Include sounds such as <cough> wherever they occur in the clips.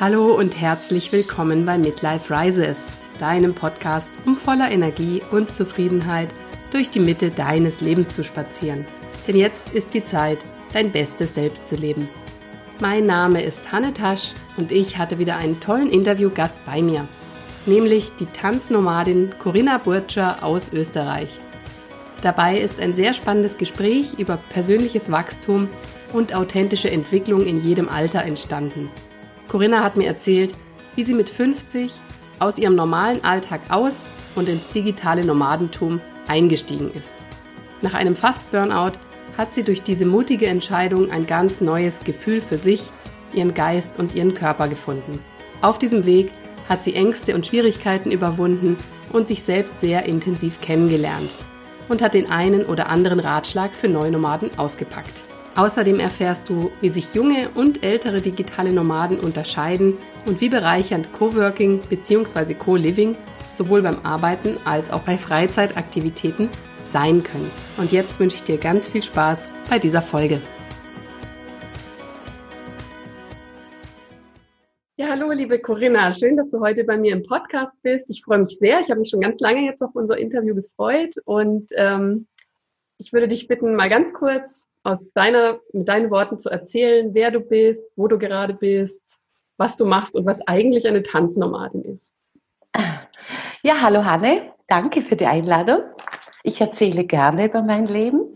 Hallo und herzlich willkommen bei Midlife Rises, deinem Podcast, um voller Energie und Zufriedenheit durch die Mitte deines Lebens zu spazieren. Denn jetzt ist die Zeit, dein bestes Selbst zu leben. Mein Name ist Hanne Tasch und ich hatte wieder einen tollen Interviewgast bei mir, nämlich die Tanznomadin Corinna Burtscher aus Österreich. Dabei ist ein sehr spannendes Gespräch über persönliches Wachstum und authentische Entwicklung in jedem Alter entstanden. Corinna hat mir erzählt, wie sie mit 50 aus ihrem normalen Alltag aus und ins digitale Nomadentum eingestiegen ist. Nach einem Fast-Burnout hat sie durch diese mutige Entscheidung ein ganz neues Gefühl für sich, ihren Geist und ihren Körper gefunden. Auf diesem Weg hat sie Ängste und Schwierigkeiten überwunden und sich selbst sehr intensiv kennengelernt und hat den einen oder anderen Ratschlag für Neunomaden ausgepackt. Außerdem erfährst du, wie sich junge und ältere digitale Nomaden unterscheiden und wie bereichernd Coworking bzw. Co-Living sowohl beim Arbeiten als auch bei Freizeitaktivitäten sein können. Und jetzt wünsche ich dir ganz viel Spaß bei dieser Folge. Ja, hallo, liebe Corinna. Schön, dass du heute bei mir im Podcast bist. Ich freue mich sehr. Ich habe mich schon ganz lange jetzt auf unser Interview gefreut und ähm, ich würde dich bitten, mal ganz kurz aus deiner, mit deinen Worten zu erzählen, wer du bist, wo du gerade bist, was du machst und was eigentlich eine Tanznomadin ist. Ja, hallo Hanne, danke für die Einladung. Ich erzähle gerne über mein Leben.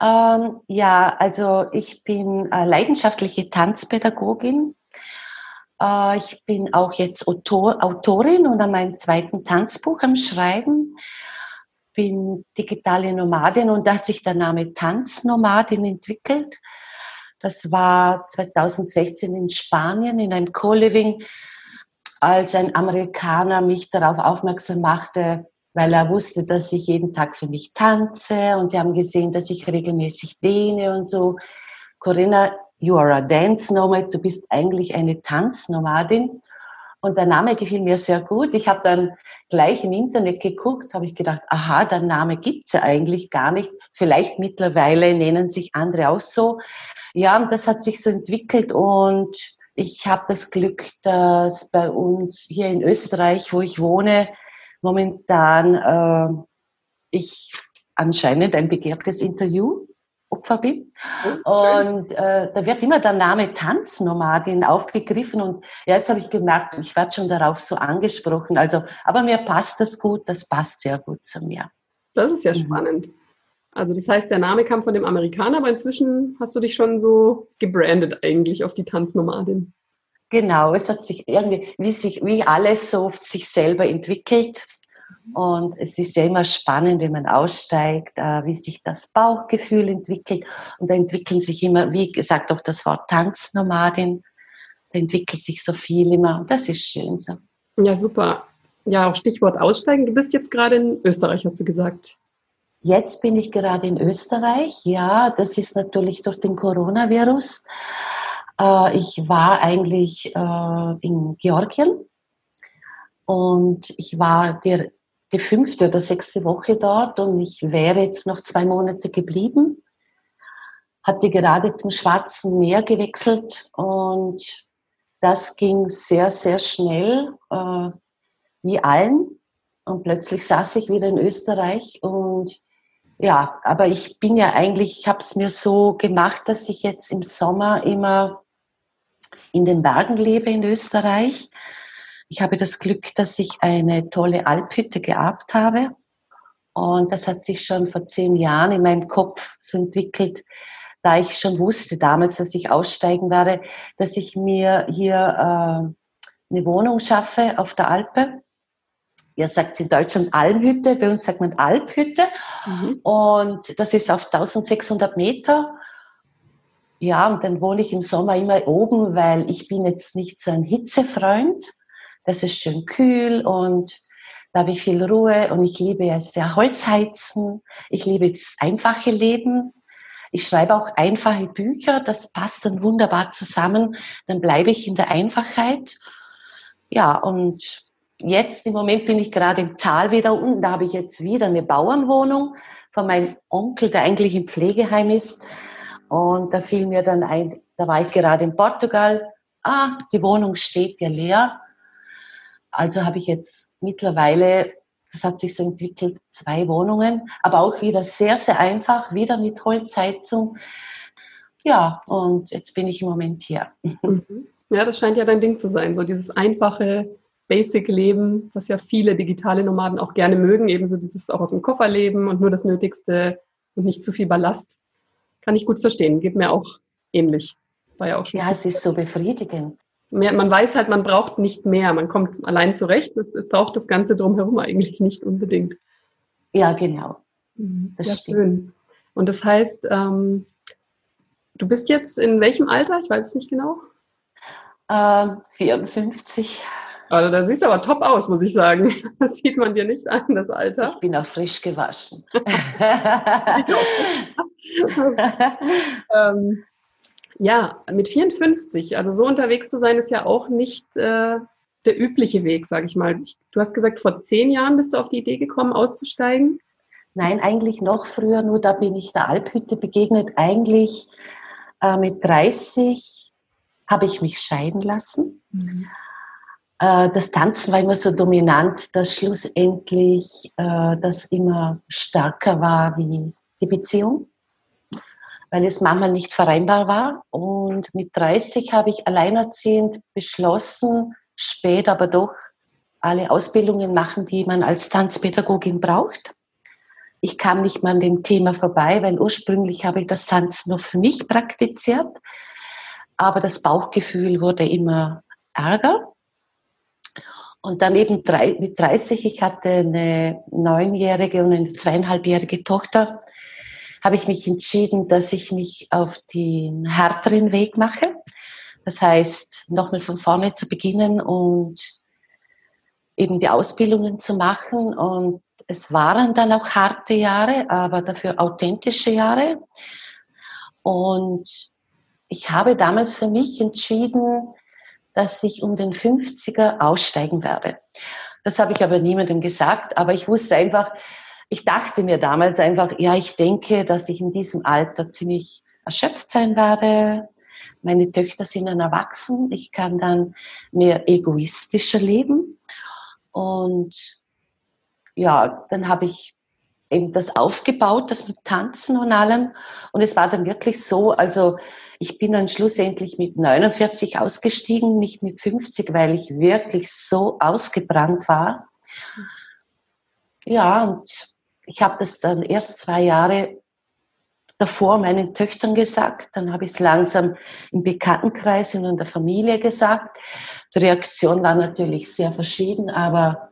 Ähm, ja, also ich bin äh, leidenschaftliche Tanzpädagogin. Äh, ich bin auch jetzt Autor, Autorin und an meinem zweiten Tanzbuch am Schreiben bin digitale Nomadin und da hat sich der Name Tanznomadin entwickelt. Das war 2016 in Spanien in einem Co-Living, als ein Amerikaner mich darauf aufmerksam machte, weil er wusste, dass ich jeden Tag für mich tanze und sie haben gesehen, dass ich regelmäßig dehne und so. Corinna, you are a dance nomad, du bist eigentlich eine Tanznomadin. Und der Name gefiel mir sehr gut. Ich habe dann gleich im Internet geguckt, habe ich gedacht, aha, der Name gibt's ja eigentlich gar nicht. Vielleicht mittlerweile nennen sich andere auch so. Ja, und das hat sich so entwickelt und ich habe das Glück, dass bei uns hier in Österreich, wo ich wohne, momentan äh, ich anscheinend ein begehrtes Interview Opfer bin. Oh, und äh, da wird immer der Name Tanznomadin aufgegriffen und ja, jetzt habe ich gemerkt, ich werde schon darauf so angesprochen. Also, aber mir passt das gut, das passt sehr gut zu mir. Das ist ja mhm. spannend. Also das heißt, der Name kam von dem Amerikaner, aber inzwischen hast du dich schon so gebrandet eigentlich auf die Tanznomadin. Genau, es hat sich irgendwie, wie sich, wie alles so sich selber entwickelt. Und es ist ja immer spannend, wenn man aussteigt, äh, wie sich das Bauchgefühl entwickelt. Und da entwickeln sich immer, wie gesagt, auch das Wort Tanznomadin. Da entwickelt sich so viel immer. Und das ist schön so. Ja, super. Ja, auch Stichwort aussteigen. Du bist jetzt gerade in Österreich, hast du gesagt. Jetzt bin ich gerade in Österreich. Ja, das ist natürlich durch den Coronavirus. Äh, ich war eigentlich äh, in Georgien und ich war der die fünfte oder sechste Woche dort und ich wäre jetzt noch zwei Monate geblieben. Hatte gerade zum Schwarzen Meer gewechselt und das ging sehr, sehr schnell, äh, wie allen. Und plötzlich saß ich wieder in Österreich und ja, aber ich bin ja eigentlich, ich habe es mir so gemacht, dass ich jetzt im Sommer immer in den Bergen lebe in Österreich ich habe das Glück, dass ich eine tolle Alphütte geerbt habe. Und das hat sich schon vor zehn Jahren in meinem Kopf so entwickelt, da ich schon wusste damals, dass ich aussteigen werde, dass ich mir hier äh, eine Wohnung schaffe auf der Alpe. Ihr sagt in Deutschland Almhütte, bei uns sagt man Alphütte. Mhm. Und das ist auf 1600 Meter. Ja, und dann wohne ich im Sommer immer oben, weil ich bin jetzt nicht so ein Hitzefreund. Das ist schön kühl und da habe ich viel Ruhe und ich liebe ja sehr Holzheizen. Ich liebe das einfache Leben. Ich schreibe auch einfache Bücher. Das passt dann wunderbar zusammen. Dann bleibe ich in der Einfachheit. Ja, und jetzt im Moment bin ich gerade im Tal wieder unten. Da habe ich jetzt wieder eine Bauernwohnung von meinem Onkel, der eigentlich im Pflegeheim ist. Und da fiel mir dann ein, da war ich gerade in Portugal ah, die Wohnung steht ja leer. Also habe ich jetzt mittlerweile, das hat sich so entwickelt, zwei Wohnungen, aber auch wieder sehr, sehr einfach, wieder mit Holzheizung. Ja, und jetzt bin ich im Moment hier. Mhm. Ja, das scheint ja dein Ding zu sein, so dieses einfache Basic-Leben, was ja viele digitale Nomaden auch gerne mögen, ebenso dieses auch aus dem Koffer leben und nur das Nötigste und nicht zu viel Ballast. Kann ich gut verstehen, geht mir auch ähnlich. War ja auch schon. Ja, es ist so befriedigend. Mehr, man weiß halt, man braucht nicht mehr. Man kommt allein zurecht. Es, es braucht das Ganze drumherum eigentlich nicht unbedingt. Ja, genau. Mhm. Das ja, stimmt. schön. Und das heißt, ähm, du bist jetzt in welchem Alter? Ich weiß es nicht genau. Äh, 54. Also da siehst du aber top aus, muss ich sagen. <laughs> Das sieht man dir nicht an, das Alter. Ich bin auch frisch gewaschen. <laughs> <laughs> ähm, ja, mit 54, also so unterwegs zu sein, ist ja auch nicht äh, der übliche Weg, sage ich mal. Du hast gesagt, vor zehn Jahren bist du auf die Idee gekommen, auszusteigen. Nein, eigentlich noch früher, nur da bin ich der Alphütte begegnet. Eigentlich äh, mit 30 habe ich mich scheiden lassen. Mhm. Äh, das Tanzen war immer so dominant, dass schlussendlich äh, das immer stärker war wie die Beziehung, weil es manchmal nicht vereinbar war. Und mit 30 habe ich alleinerziehend beschlossen, spät aber doch alle Ausbildungen machen, die man als Tanzpädagogin braucht. Ich kam nicht mal an dem Thema vorbei, weil ursprünglich habe ich das Tanzen nur für mich praktiziert. Aber das Bauchgefühl wurde immer ärger. Und dann eben drei, mit 30, ich hatte eine neunjährige und eine zweieinhalbjährige Tochter, habe ich mich entschieden, dass ich mich auf den härteren Weg mache. Das heißt, nochmal von vorne zu beginnen und eben die Ausbildungen zu machen. Und es waren dann auch harte Jahre, aber dafür authentische Jahre. Und ich habe damals für mich entschieden, dass ich um den 50er aussteigen werde. Das habe ich aber niemandem gesagt, aber ich wusste einfach, ich dachte mir damals einfach, ja, ich denke, dass ich in diesem Alter ziemlich erschöpft sein werde. Meine Töchter sind dann erwachsen. Ich kann dann mehr egoistischer leben. Und ja, dann habe ich eben das aufgebaut, das mit Tanzen und allem. Und es war dann wirklich so, also ich bin dann schlussendlich mit 49 ausgestiegen, nicht mit 50, weil ich wirklich so ausgebrannt war. Ja, und ich habe das dann erst zwei Jahre davor meinen Töchtern gesagt, dann habe ich es langsam im Bekanntenkreis und in der Familie gesagt. Die Reaktion war natürlich sehr verschieden, aber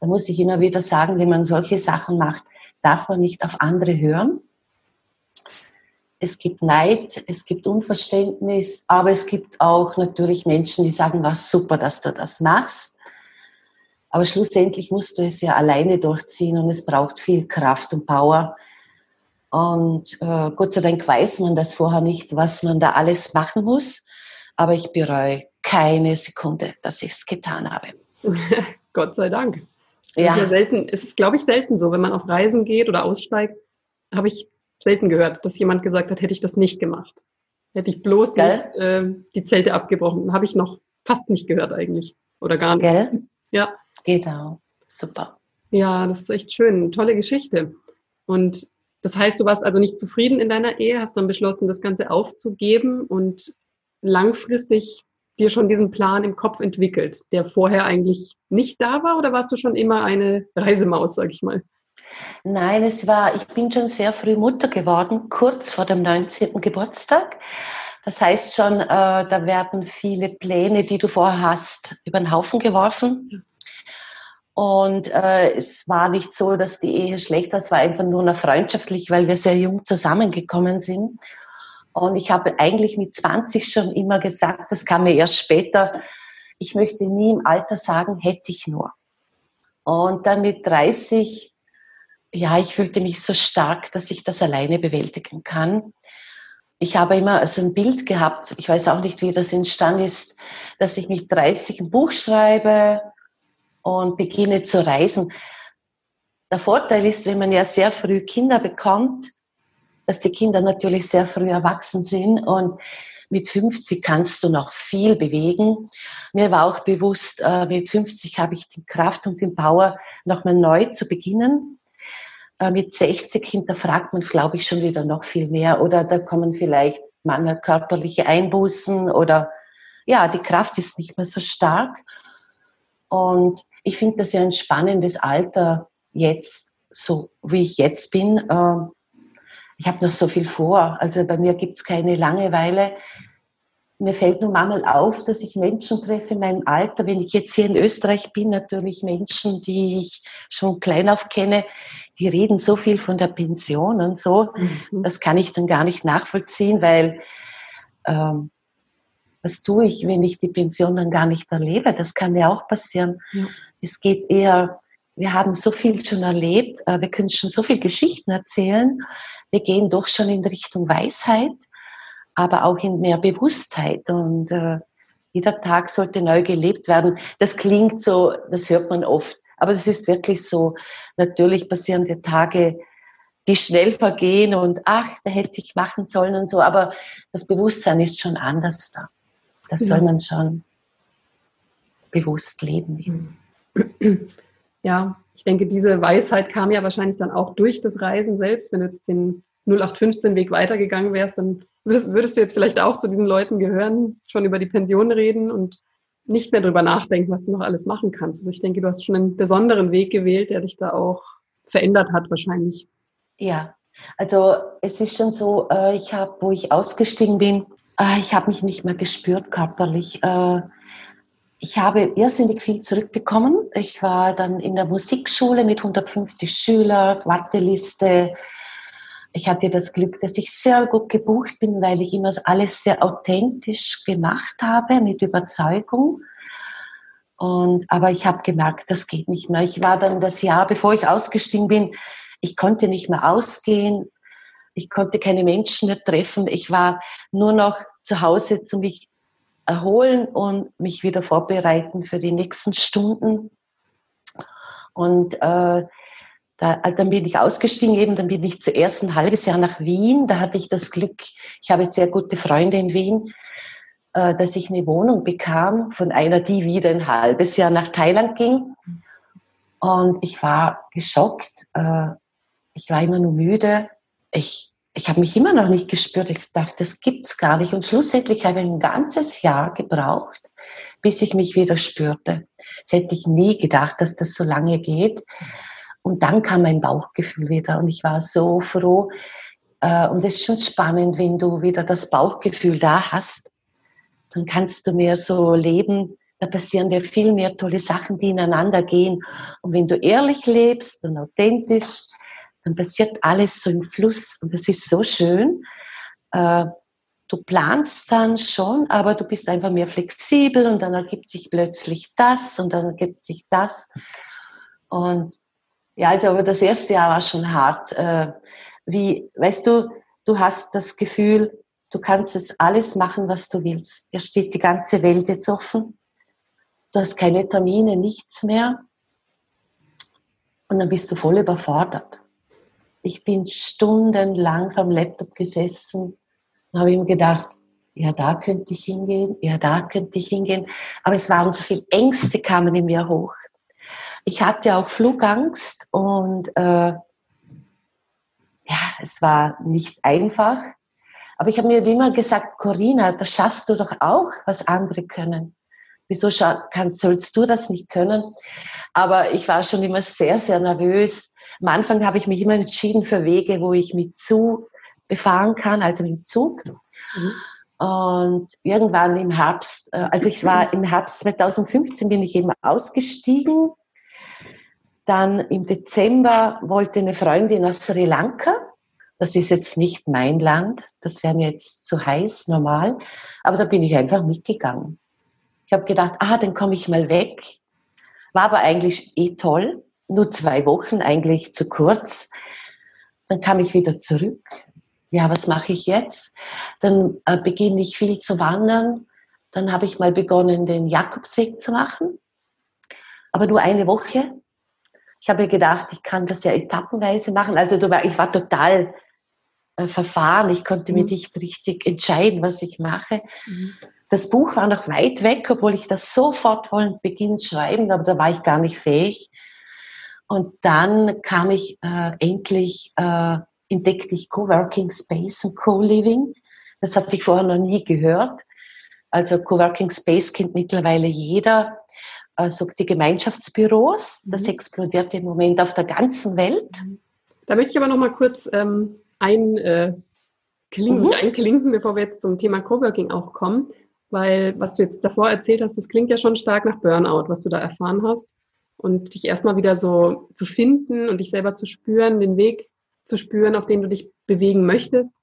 da muss ich immer wieder sagen, wenn man solche Sachen macht, darf man nicht auf andere hören es gibt Neid, es gibt Unverständnis, aber es gibt auch natürlich Menschen, die sagen, was super, dass du das machst. Aber schlussendlich musst du es ja alleine durchziehen und es braucht viel Kraft und Power. Und äh, Gott sei Dank weiß man das vorher nicht, was man da alles machen muss. Aber ich bereue keine Sekunde, dass ich es getan habe. <laughs> Gott sei Dank. Ja. Es ist ja selten, es ist, glaube ich, selten so, wenn man auf Reisen geht oder aussteigt, habe ich selten gehört, dass jemand gesagt hat, hätte ich das nicht gemacht. Hätte ich bloß Gell? nicht äh, die Zelte abgebrochen. Habe ich noch fast nicht gehört eigentlich. Oder gar nicht. Gell? Ja. Genau. Super. Ja, das ist echt schön. Tolle Geschichte. Und das heißt, du warst also nicht zufrieden in deiner Ehe, hast dann beschlossen, das Ganze aufzugeben und langfristig dir schon diesen Plan im Kopf entwickelt, der vorher eigentlich nicht da war? Oder warst du schon immer eine Reisemaus, sag ich mal? Nein, es war, ich bin schon sehr früh Mutter geworden, kurz vor dem 19. Geburtstag. Das heißt schon, äh, da werden viele Pläne, die du vorher hast, über den Haufen geworfen. Und äh, es war nicht so, dass die Ehe schlecht war, es war einfach nur noch freundschaftlich, weil wir sehr jung zusammengekommen sind. Und ich habe eigentlich mit 20 schon immer gesagt, das kam mir erst später, ich möchte nie im Alter sagen, hätte ich nur. Und dann mit 30 ja, ich fühlte mich so stark, dass ich das alleine bewältigen kann. Ich habe immer so ein Bild gehabt, ich weiß auch nicht, wie das entstanden ist, dass ich mit 30 ein Buch schreibe und beginne zu reisen. Der Vorteil ist, wenn man ja sehr früh Kinder bekommt, dass die Kinder natürlich sehr früh erwachsen sind und mit 50 kannst du noch viel bewegen. Mir war auch bewusst, äh, mit 50 habe ich die Kraft und den Power, nochmal neu zu beginnen. Äh, mit 60 hinterfragt man, glaube ich, schon wieder noch viel mehr. Oder da kommen vielleicht manchmal körperliche Einbußen oder ja, die Kraft ist nicht mehr so stark. Und ich finde das ja ein spannendes Alter jetzt, so wie ich jetzt bin. Äh, ich habe noch so viel vor. Also bei mir gibt es keine Langeweile. Mir fällt nun manchmal auf, dass ich Menschen treffe in meinem Alter, wenn ich jetzt hier in Österreich bin, natürlich Menschen, die ich schon klein auf kenne, die reden so viel von der Pension und so. Mhm. Das kann ich dann gar nicht nachvollziehen, weil ähm, was tue ich, wenn ich die Pension dann gar nicht erlebe? Das kann ja auch passieren. Ja. Es geht eher, wir haben so viel schon erlebt, äh, wir können schon so viel Geschichten erzählen, wir gehen doch schon in Richtung Weisheit, aber auch in mehr Bewusstheit und äh, jeder Tag sollte neu gelebt werden. Das klingt so, das hört man oft, aber es ist wirklich so. Natürlich passieren die Tage, die schnell vergehen und ach, da hätte ich machen sollen und so, aber das Bewusstsein ist schon anders da. Das soll man schon bewusst leben. Ja, ich denke, diese Weisheit kam ja wahrscheinlich dann auch durch das Reisen selbst. Wenn du jetzt den 0815-Weg weitergegangen wärst, dann würdest, würdest, du jetzt vielleicht auch zu diesen Leuten gehören, schon über die Pension reden und nicht mehr darüber nachdenken, was du noch alles machen kannst. Also ich denke, du hast schon einen besonderen Weg gewählt, der dich da auch verändert hat wahrscheinlich. Ja, also es ist schon so, äh, ich habe, wo ich ausgestiegen bin, äh, ich habe mich nicht mehr gespürt körperlich. Ich habe irrsinnig viel zurückbekommen. Ich war dann in der Musikschule mit 150 Schülern, Warteliste. Ich hatte das Glück, dass ich sehr gut gebucht bin, weil ich immer alles sehr authentisch gemacht habe, mit Überzeugung. Und, aber ich habe gemerkt, das geht nicht mehr. Ich war dann das Jahr, bevor ich ausgestiegen bin, ich konnte nicht mehr ausgehen. Ich konnte keine Menschen mehr treffen. Ich war nur noch zu Hause zu mich erholen und mich wieder vorbereiten für die nächsten Stunden. Und äh, da, dann bin ich ausgestiegen eben, dann bin ich zuerst ein halbes Jahr nach Wien. Da hatte ich das Glück, ich habe sehr gute Freunde in Wien, äh, dass ich eine Wohnung bekam von einer, die wieder ein halbes Jahr nach Thailand ging. Und ich war geschockt. Äh, ich war immer nur müde. Ich ich habe mich immer noch nicht gespürt. Ich dachte, das gibt's gar nicht. Und schlussendlich habe ich ein ganzes Jahr gebraucht, bis ich mich wieder spürte. Das hätte ich nie gedacht, dass das so lange geht. Und dann kam mein Bauchgefühl wieder und ich war so froh. Äh, und es ist schon spannend, wenn du wieder das Bauchgefühl da hast, dann kannst du mehr so leben. Da passieren dir viel mehr tolle Sachen, die ineinander gehen. Und wenn du ehrlich lebst und authentisch, dann passiert alles so im Fluss und das ist so schön. Äh, du planst dann schon, aber du bist einfach mehr flexibel und dann ergibt sich plötzlich das und dann ergibt sich das. Und ja, also aber das erste Jahr war schon hart. Äh, wie, weißt du, du hast das Gefühl, du kannst jetzt alles machen, was du willst. Dir steht die ganze Welt jetzt offen. Du hast keine Termine, nichts mehr. Und dann bist du voll überfordert. Ich bin stundenlang vom Laptop gesessen und habe ihm gedacht, ja, da könnte ich hingehen, ja, da könnte ich hingehen. Aber es waren so viele Ängste kamen in mir hoch. Ich hatte auch Flugangst und äh, ja, es war nicht einfach. Aber ich habe mir immer gesagt, Corinna, das schaffst du doch auch, was andere können. Wieso kannst, sollst du das nicht können? Aber ich war schon immer sehr, sehr nervös am Anfang habe ich mich immer entschieden für Wege, wo ich mit Zug befahren kann, also mit dem Zug. Mhm. Und irgendwann im Herbst, äh, also ich war im Herbst 2015 bin ich eben ausgestiegen. Dann im Dezember wollte eine Freundin aus Sri Lanka. Das ist jetzt nicht mein Land, das wäre mir jetzt zu heiß, normal. Aber da bin ich einfach mitgegangen. Ich habe gedacht, ah, dann komme ich mal weg. War aber eigentlich eh toll nur zwei Wochen, eigentlich zu kurz. Dann kam ich wieder zurück. Ja, was mache ich jetzt? Dann äh, beginne ich viel zu wandern. Dann habe ich mal begonnen, den Jakobsweg zu machen. Aber nur eine Woche. Ich habe gedacht, ich kann das ja etappenweise machen. Also ich war total äh, Verfahren. Ich konnte mhm. mir nicht richtig entscheiden, was ich mache. Mhm. Das Buch war noch weit weg, obwohl ich das sofort wollen beginnen schreiben, aber da war ich gar nicht fähig. Und dann kam ich äh, endlich, äh, entdeckte ich Coworking Space und Co-Living. Das hatte ich vorher noch nie gehört. Also Coworking Space kennt mittlerweile jeder. Also die Gemeinschaftsbüros, das mhm. explodiert im Moment auf der ganzen Welt. Mhm. Da möchte ich aber noch mal kurz ähm, ein, äh, klinken, mhm. einklinken, bevor wir jetzt zum Thema Coworking auch kommen. Weil was du jetzt davor erzählt hast, das klingt ja schon stark nach Burnout, was du da erfahren hast. Und dich erstmal wieder so zu finden und dich selber zu spüren, den Weg zu spüren, auf den du dich bewegen möchtest.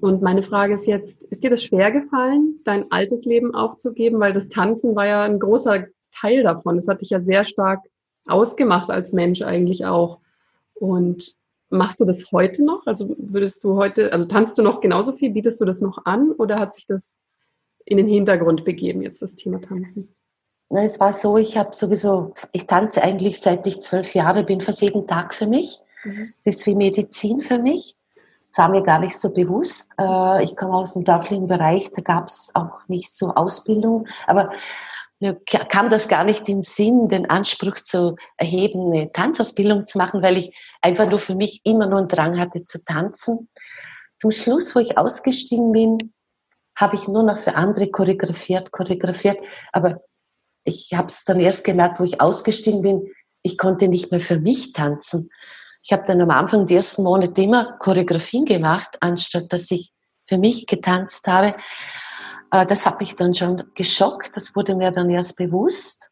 Und meine Frage ist jetzt, ist dir das schwer gefallen, dein altes Leben aufzugeben? Weil das Tanzen war ja ein großer Teil davon. Das hat dich ja sehr stark ausgemacht als Mensch eigentlich auch. Und machst du das heute noch? Also würdest du heute, also tanzt du noch genauso viel? Bietest du das noch an oder hat sich das in den Hintergrund begeben, jetzt das Thema Tanzen? Na, es war so, ich habe sowieso, ich tanze eigentlich seit ich zwölf Jahre bin, fast jeden Tag für mich. Mhm. Das ist wie Medizin für mich. Das war mir gar nicht so bewusst. Äh, ich komme aus dem dörflichen Bereich, da gab es auch nicht so Ausbildung. Aber mir kam das gar nicht in den Sinn, den Anspruch zu erheben, eine Tanzausbildung zu machen, weil ich einfach nur für mich immer nur einen Drang hatte zu tanzen. Zum Schluss, wo ich ausgestiegen bin, habe ich nur noch für andere choreografiert, choreografiert. Aber ich habe es dann erst gemerkt, wo ich ausgestiegen bin, ich konnte nicht mehr für mich tanzen. Ich habe dann am Anfang die ersten Monate immer Choreografien gemacht, anstatt dass ich für mich getanzt habe. Äh, das hat mich dann schon geschockt. Das wurde mir dann erst bewusst.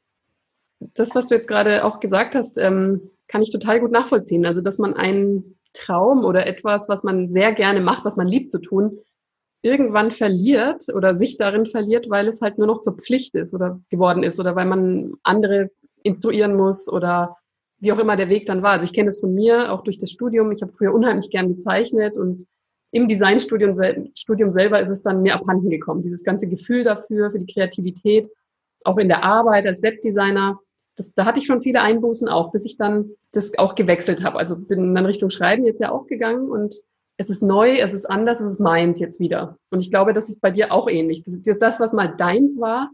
Das, was du jetzt gerade auch gesagt hast, ähm, kann ich total gut nachvollziehen. Also, dass man einen Traum oder etwas, was man sehr gerne macht, was man liebt zu tun, irgendwann verliert oder sich darin verliert, weil es halt nur noch zur Pflicht ist oder geworden ist oder weil man andere instruieren muss oder wie auch immer der Weg dann war. Also ich kenne das von mir, auch durch das Studium. Ich habe früher unheimlich gern gezeichnet und im Designstudium Studium selber ist es dann mir abhanden gekommen. Dieses ganze Gefühl dafür, für die Kreativität, auch in der Arbeit als Webdesigner. Das, da hatte ich schon viele Einbußen auch, bis ich dann das auch gewechselt habe. Also bin dann Richtung Schreiben jetzt ja auch gegangen und es ist neu, es ist anders, es ist meins jetzt wieder. Und ich glaube, das ist bei dir auch ähnlich. Das, das was mal deins war,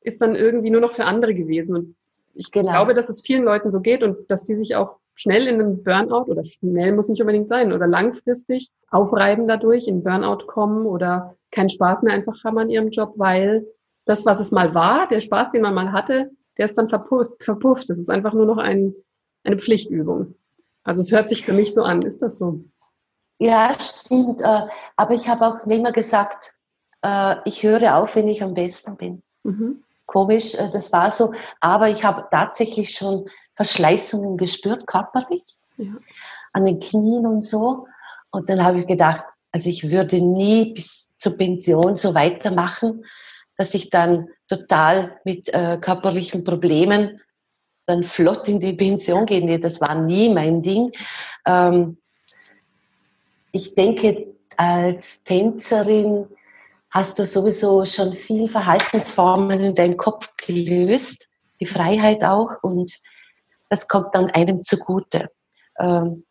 ist dann irgendwie nur noch für andere gewesen. Und ich genau. glaube, dass es vielen Leuten so geht und dass die sich auch schnell in einem Burnout oder schnell muss nicht unbedingt sein oder langfristig aufreiben dadurch, in Burnout kommen oder keinen Spaß mehr einfach haben an ihrem Job, weil das, was es mal war, der Spaß, den man mal hatte, der ist dann verpufft. verpufft. Das ist einfach nur noch ein, eine Pflichtübung. Also es hört sich für mich so an. Ist das so? Ja, stimmt. Äh, aber ich habe auch immer gesagt, äh, ich höre auf, wenn ich am besten bin. Mhm. Komisch, äh, das war so. Aber ich habe tatsächlich schon Verschleißungen gespürt, körperlich, ja. an den Knien und so. Und dann habe ich gedacht, also ich würde nie bis zur Pension so weitermachen, dass ich dann total mit äh, körperlichen Problemen dann flott in die Pension gehe. Nee, das war nie mein Ding. Ähm, ich denke, als Tänzerin hast du sowieso schon viel Verhaltensformen in deinem Kopf gelöst, die Freiheit auch, und das kommt dann einem zugute. Ähm,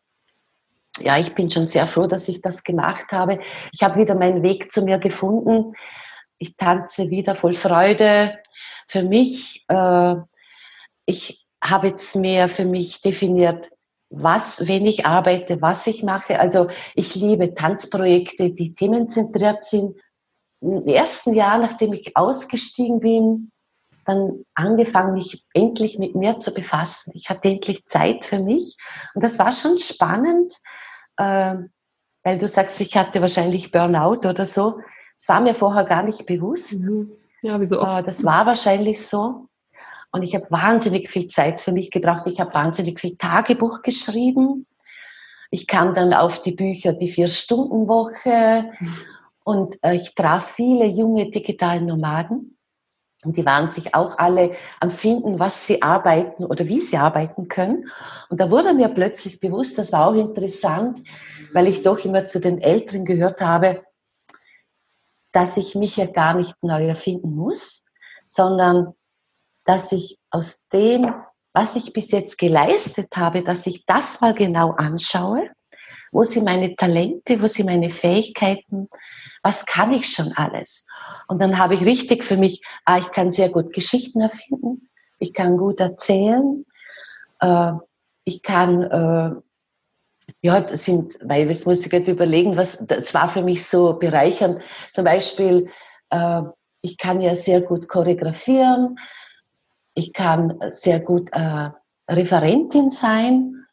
ja, ich bin schon sehr froh, dass ich das gemacht habe. Ich habe wieder meinen Weg zu mir gefunden. Ich tanze wieder voll Freude. Für mich, äh, ich habe jetzt mehr für mich definiert, was, wenn ich arbeite, was ich mache. Also ich liebe Tanzprojekte, die themenzentriert sind. Im ersten Jahr, nachdem ich ausgestiegen bin, dann angefangen, mich endlich mit mir zu befassen. Ich hatte endlich Zeit für mich und das war schon spannend, äh, weil du sagst, ich hatte wahrscheinlich Burnout oder so. Das war mir vorher gar nicht bewusst. Mhm. Ja, wieso oft? Äh, das war wahrscheinlich so. Und ich habe wahnsinnig viel Zeit für mich gebraucht. Ich habe wahnsinnig viel Tagebuch geschrieben. Ich kam dann auf die Bücher die Vier-Stunden-Woche und äh, ich traf viele junge digitale Nomaden. Und die waren sich auch alle am Finden, was sie arbeiten oder wie sie arbeiten können. Und da wurde mir plötzlich bewusst, das war auch interessant, weil ich doch immer zu den Älteren gehört habe, dass ich mich ja gar nicht neu erfinden muss, sondern dass ich aus dem, was ich bis jetzt geleistet habe, dass ich das mal genau anschaue, Wo sind meine Talente? Wo sind meine Fähigkeiten? Was kann ich schon alles? Und dann habe ich richtig für mich, ah, ich kann sehr gut Geschichten erfinden. Ich kann gut erzählen. Äh, ich kann, äh, ja, das sind, weil jetzt muss ich gerade überlegen, was, das war für mich so bereichernd. Zum Beispiel, äh, ich kann ja sehr gut choreografieren. Ich kann sehr gut äh, Referentin sein.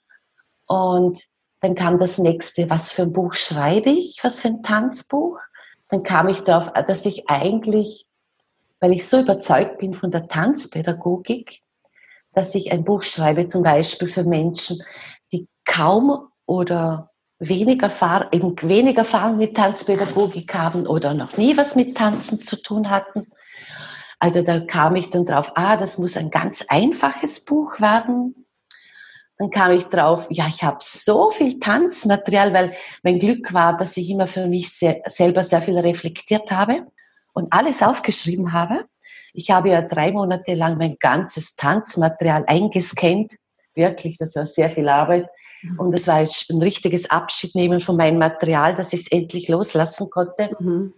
Und dann kam das nächste, was für ein Buch schreibe ich, was für ein Tanzbuch. Dann kam ich darauf, dass ich eigentlich, weil ich so überzeugt bin von der Tanzpädagogik, dass ich ein Buch schreibe, zum Beispiel für Menschen, die kaum oder wenig Erfahrung, eben wenig Erfahrung mit Tanzpädagogik haben oder noch nie was mit Tanzen zu tun hatten. Also da kam ich dann drauf, ah, das muss ein ganz einfaches Buch werden. Dann kam ich drauf, ja, ich habe so viel Tanzmaterial, weil mein Glück war, dass ich immer für mich sehr, selber sehr viel reflektiert habe und alles aufgeschrieben habe. Ich habe ja drei Monate lang mein ganzes Tanzmaterial eingescannt. Wirklich, das war sehr viel Arbeit. Mhm. Und es war ein richtiges Abschiednehmen von meinem Material, dass ich es endlich loslassen konnte. Mhm.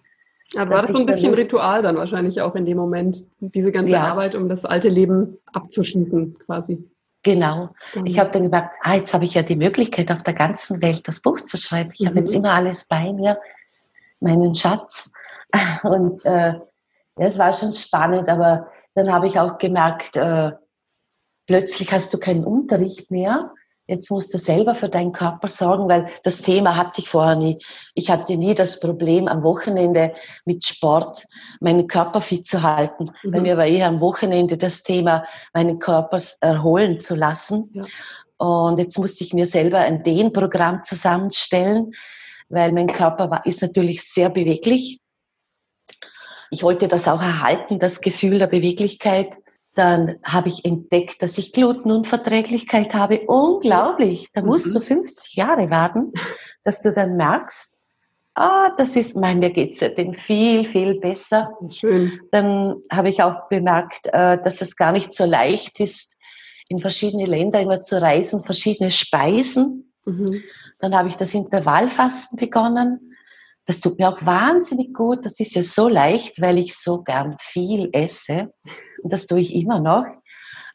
Ja, war das so ein bisschen Ritual dann wahrscheinlich auch in dem Moment, diese ganze ja. Arbeit, um das alte Leben abzuschließen quasi. Genau. Mhm. Ich habe dann gedacht, ah, jetzt habe ich ja die Möglichkeit, auf der ganzen Welt das Buch zu schreiben. Ich mhm. habe jetzt immer alles bei mir, meinen Schatz. Und äh, ja, es war schon spannend, aber dann habe ich auch gemerkt, äh, plötzlich hast du keinen Unterricht mehr Jetzt musst du selber für deinen Körper sorgen, weil das Thema hatte ich vorher nie. Ich hatte nie das Problem, am Wochenende mit Sport meinen Körper fit zu halten. Mhm. Bei mir war eher am Wochenende das Thema, meinen Körper erholen zu lassen. Ja. Und jetzt musste ich mir selber ein Dehnprogramm zusammenstellen, weil mein Körper war, ist natürlich sehr beweglich. Ich wollte das auch erhalten, das Gefühl der Beweglichkeit. Dann habe ich entdeckt, dass ich Glutenunverträglichkeit habe. Unglaublich. Da musst mhm. du 50 Jahre warten, dass du dann merkst, ah, das ist, mein, mir geht's seitdem viel, viel besser. Schön. Dann habe ich auch bemerkt, äh, dass es gar nicht so leicht ist, in verschiedene Länder immer zu reisen, verschiedene Speisen. Mhm. Dann habe ich das Intervallfasten begonnen. Das tut mir auch wahnsinnig gut. Das ist ja so leicht, weil ich so gern viel esse. Und das tue ich immer noch.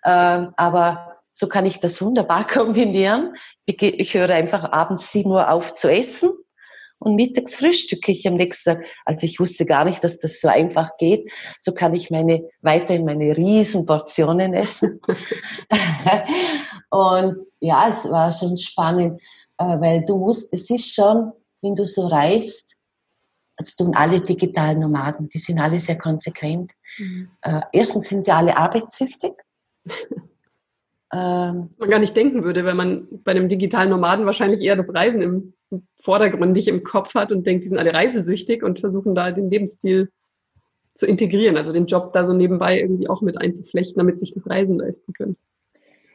Ähm, aber so kann ich das wunderbar <laughs> kombinieren. Ich, höre einfach abends 7 Uhr auf zu essen und mittags frühstücke ich am nächsten Tag. Also ich wusste gar nicht, dass das so einfach geht. So kann ich meine, weiterhin meine Riesenportionen essen. <laughs> und ja, es war schon spannend, äh, weil du musst, es ist schon, wenn du so reist, als tun alle digitalen Nomaden, die sind alle sehr konsequent. Mhm. Äh, erstens sind sie alle arbeitssüchtig. <laughs> ähm, man gar nicht denken würde, wenn man bei einem digitalen Nomaden wahrscheinlich eher das Reisen im Vordergrund nicht im Kopf hat und denkt, die sind alle reisesüchtig und versuchen da den Lebensstil zu integrieren, also den Job da so nebenbei irgendwie auch mit einzuflechten, damit sich das Reisen leisten können.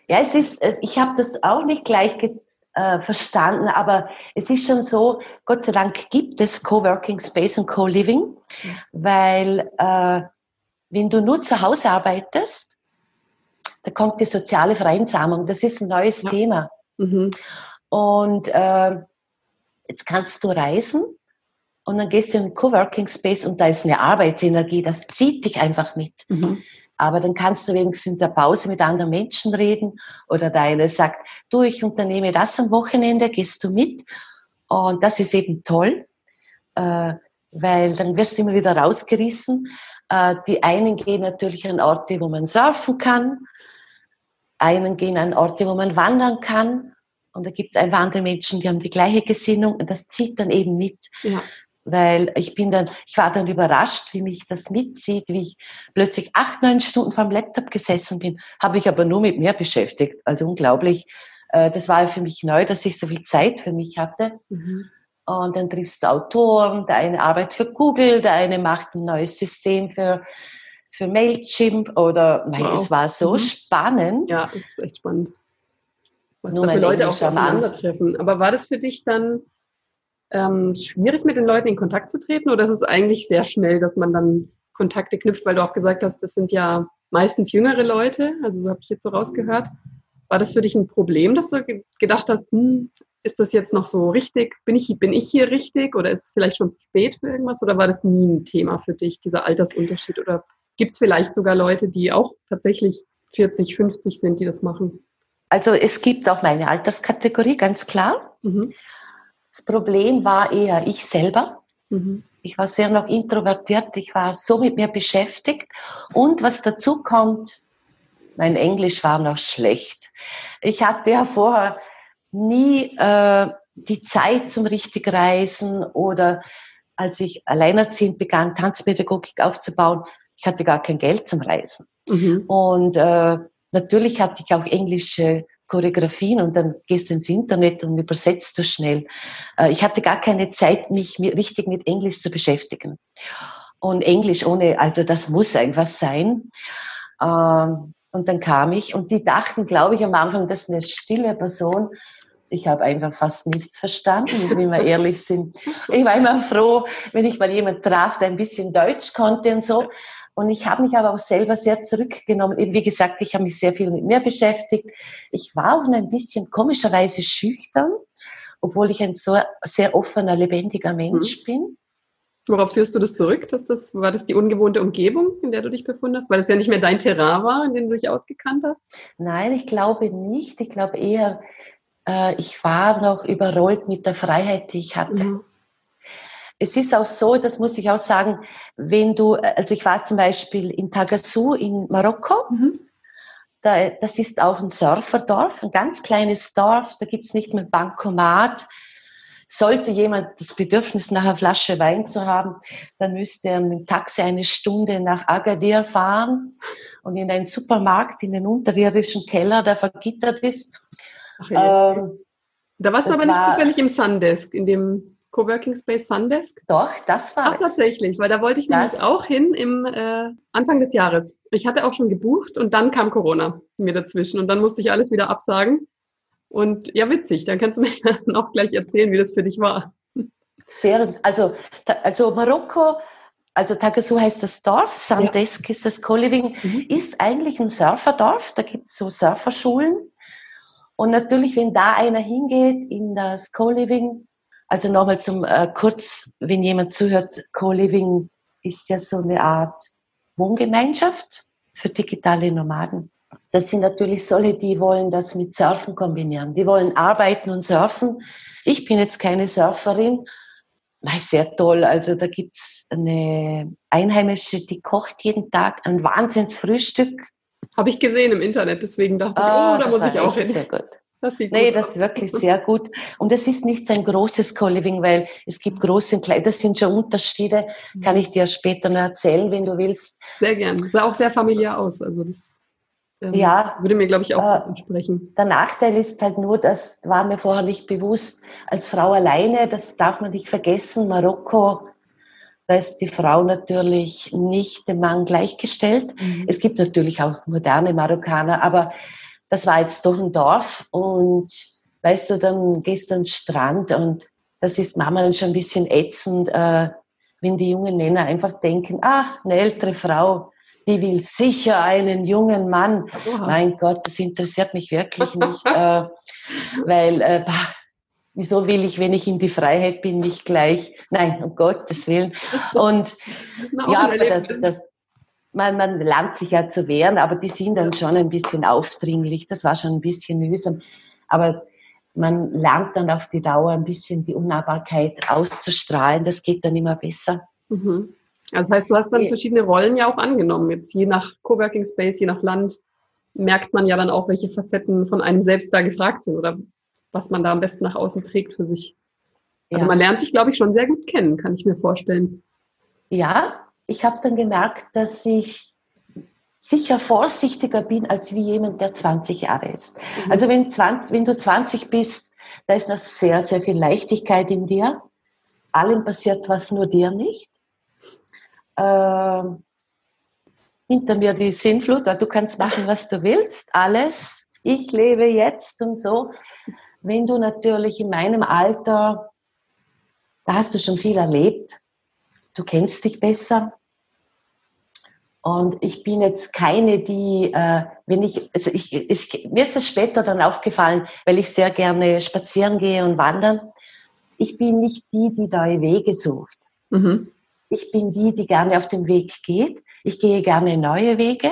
Ja, es ist, ich habe das auch nicht gleich äh, verstanden, aber es ist schon so, Gott sei Dank gibt es Coworking Space und Co-Living, weil äh, wenn du nur zu Hause arbeitest, da kommt die soziale Vereinsamung. Das ist ein neues ja. Thema. Mhm. Und äh, jetzt kannst du reisen und dann gehst du in einen Coworking Space und da ist eine Arbeitsenergie, das zieht dich einfach mit. Mhm. Aber dann kannst du wenigstens in der Pause mit anderen Menschen reden oder der eine sagt, du, ich unternehme das am Wochenende, gehst du mit? Und das ist eben toll, äh, weil dann wirst du immer wieder rausgerissen. Äh, die einen gehen natürlich an Orte, wo man surfen kann, einen gehen an Orte, wo man wandern kann. Und da gibt es einfach andere Menschen, die haben die gleiche Gesinnung und das zieht dann eben mit. Ja. Weil ich bin dann, ich war dann überrascht, wie mich das mitzieht, wie ich plötzlich acht, neun Stunden vor dem Laptop gesessen bin, habe ich aber nur mit mir beschäftigt. Also unglaublich. Äh, das war für mich neu, dass ich so viel Zeit für mich hatte. Mhm. Und dann triffst du Autoren, der eine arbeitet für Google, der eine macht ein neues System für, für Mailchimp oder, nein, wow. es war so mhm. spannend. Ja, ist echt spannend. Was Nur da für Leute auch aufeinandertreffen. Aber war das für dich dann ähm, schwierig, mit den Leuten in Kontakt zu treten oder ist es eigentlich sehr schnell, dass man dann Kontakte knüpft, weil du auch gesagt hast, das sind ja meistens jüngere Leute, also so habe ich jetzt so rausgehört. War das für dich ein Problem, dass du gedacht hast, hm, ist das jetzt noch so richtig? Bin ich, bin ich hier richtig oder ist es vielleicht schon zu spät für irgendwas oder war das nie ein Thema für dich, dieser Altersunterschied? Oder gibt es vielleicht sogar Leute, die auch tatsächlich 40, 50 sind, die das machen? Also es gibt auch meine Alterskategorie, ganz klar. Mhm. Das Problem war eher ich selber. Mhm. Ich war sehr noch introvertiert, ich war so mit mir beschäftigt. Und was dazu kommt, mein Englisch war noch schlecht. Ich hatte ja vorher nie äh, die Zeit zum richtig Reisen oder als ich alleinerziehend begann, Tanzpädagogik aufzubauen, ich hatte gar kein Geld zum Reisen. Mhm. Und äh, natürlich hatte ich auch englische Choreografien und dann gehst du ins Internet und übersetzt du schnell. Äh, ich hatte gar keine Zeit, mich richtig mit Englisch zu beschäftigen. Und Englisch ohne, also das muss einfach sein. Ähm, und dann kam ich und die dachten, glaube ich, am Anfang, dass eine stille Person ich habe einfach fast nichts verstanden, wenn wir ehrlich sind. Ich war immer froh, wenn ich mal jemand traf, der ein bisschen Deutsch konnte und so. Und ich habe mich aber auch selber sehr zurückgenommen. Wie gesagt, ich habe mich sehr viel mit mir beschäftigt. Ich war auch ein bisschen komischerweise schüchtern, obwohl ich ein so sehr offener, lebendiger Mensch mhm. bin. Worauf führst du das zurück? Dass das, war das die ungewohnte Umgebung, in der du dich befunden hast? Weil es ja nicht mehr dein Terrain war, in dem du dich ausgekannt hast? Nein, ich glaube nicht. Ich glaube eher, äh, ich war noch überrollt mit der Freiheit, die ich hatte. Mhm. Es ist auch so, das muss ich auch sagen, wenn du, also ich war zum Beispiel in Tagassou in Marokko, mhm. da, das ist auch ein Surferdorf, ein ganz kleines Dorf, da gibt es nicht mehr Bankomat. Sollte jemand das Bedürfnis nach einer Flasche Wein zu haben, dann müsste er mit dem Taxi eine Stunde nach Agadir fahren und in einen Supermarkt, in den unterirdischen Keller, der vergittert ist Ach, ähm, da warst du aber nicht zufällig im Sundesk, in dem Coworking Space Sundesk? Doch, das war Ach, tatsächlich, weil da wollte ich das, nämlich auch hin im äh, Anfang des Jahres. Ich hatte auch schon gebucht und dann kam Corona mir dazwischen und dann musste ich alles wieder absagen. Und ja, witzig, dann kannst du <laughs> mir noch gleich erzählen, wie das für dich war. Sehr, also, also Marokko, also Tagazu heißt das Dorf, Sandesk ja. ist das Co-Living, mhm. ist eigentlich ein Surferdorf, da gibt es so Surferschulen und natürlich, wenn da einer hingeht in das Co-Living, also nochmal zum äh, kurz, wenn jemand zuhört, Co-Living ist ja so eine Art Wohngemeinschaft für digitale Nomaden. Das sind natürlich solche, die wollen das mit Surfen kombinieren. Die wollen arbeiten und surfen. Ich bin jetzt keine Surferin. Sehr toll. Also da gibt's eine Einheimische, die kocht jeden Tag ein Wahnsinnsfrühstück. Habe ich gesehen im Internet, deswegen dachte ah, ich, oh, da muss ich auch hin. Sehr gut. Das sieht nee, das ist wirklich <laughs> sehr gut. Und es ist nicht ein großes Co-Living, weil es gibt große und kleine, das sind schon Unterschiede, kann ich dir später noch erzählen, wenn du willst. Sehr gern. Sah auch sehr familiär aus. Also das ähm, ja, würde mir, glaube ich, auch äh, entsprechen. Der Nachteil ist halt nur, das war mir vorher nicht bewusst, als Frau alleine, das darf man nicht vergessen, Marokko da ist die Frau natürlich nicht dem Mann gleichgestellt. Mhm. Es gibt natürlich auch moderne Marokkaner, aber das war jetzt doch ein Dorf und weißt du, dann gehst du an den Strand und das ist manchmal schon ein bisschen ätzend, äh, wenn die jungen Männer einfach denken, ach, eine ältere Frau, die will sicher einen jungen Mann. Oha. Mein Gott, das interessiert mich wirklich nicht, äh, weil äh, bah, Wieso will ich, wenn ich in die Freiheit bin, nicht gleich? Nein, um Gottes Willen. Und <laughs> ja, aber das, das, man, man lernt sich ja zu wehren, aber die sind dann schon ein bisschen aufdringlich. Das war schon ein bisschen mühsam. Aber man lernt dann auf die Dauer ein bisschen die Unnahbarkeit auszustrahlen. Das geht dann immer besser. Mhm. Also das heißt, du hast dann verschiedene Rollen ja auch angenommen. Jetzt je nach Coworking Space, je nach Land merkt man ja dann auch, welche Facetten von einem selbst da gefragt sind oder was man da am besten nach außen trägt für sich. Also ja. man lernt sich, glaube ich, schon sehr gut kennen, kann ich mir vorstellen. Ja, ich habe dann gemerkt, dass ich sicher vorsichtiger bin als wie jemand, der 20 Jahre ist. Mhm. Also wenn, 20, wenn du 20 bist, da ist noch sehr, sehr viel Leichtigkeit in dir. Allem passiert was, nur dir nicht. Äh, hinter mir die Sinnflut, du kannst machen, was du willst, alles. Ich lebe jetzt und so. Wenn du natürlich in meinem Alter, da hast du schon viel erlebt, du kennst dich besser Und ich bin jetzt keine, die, äh, wenn ich, also ich, ich, mir ist das später dann aufgefallen, weil ich sehr gerne spazieren gehe und wandern. Ich bin nicht die, die neue Wege sucht. Mhm. Ich bin die, die gerne auf dem Weg geht. Ich gehe gerne neue Wege,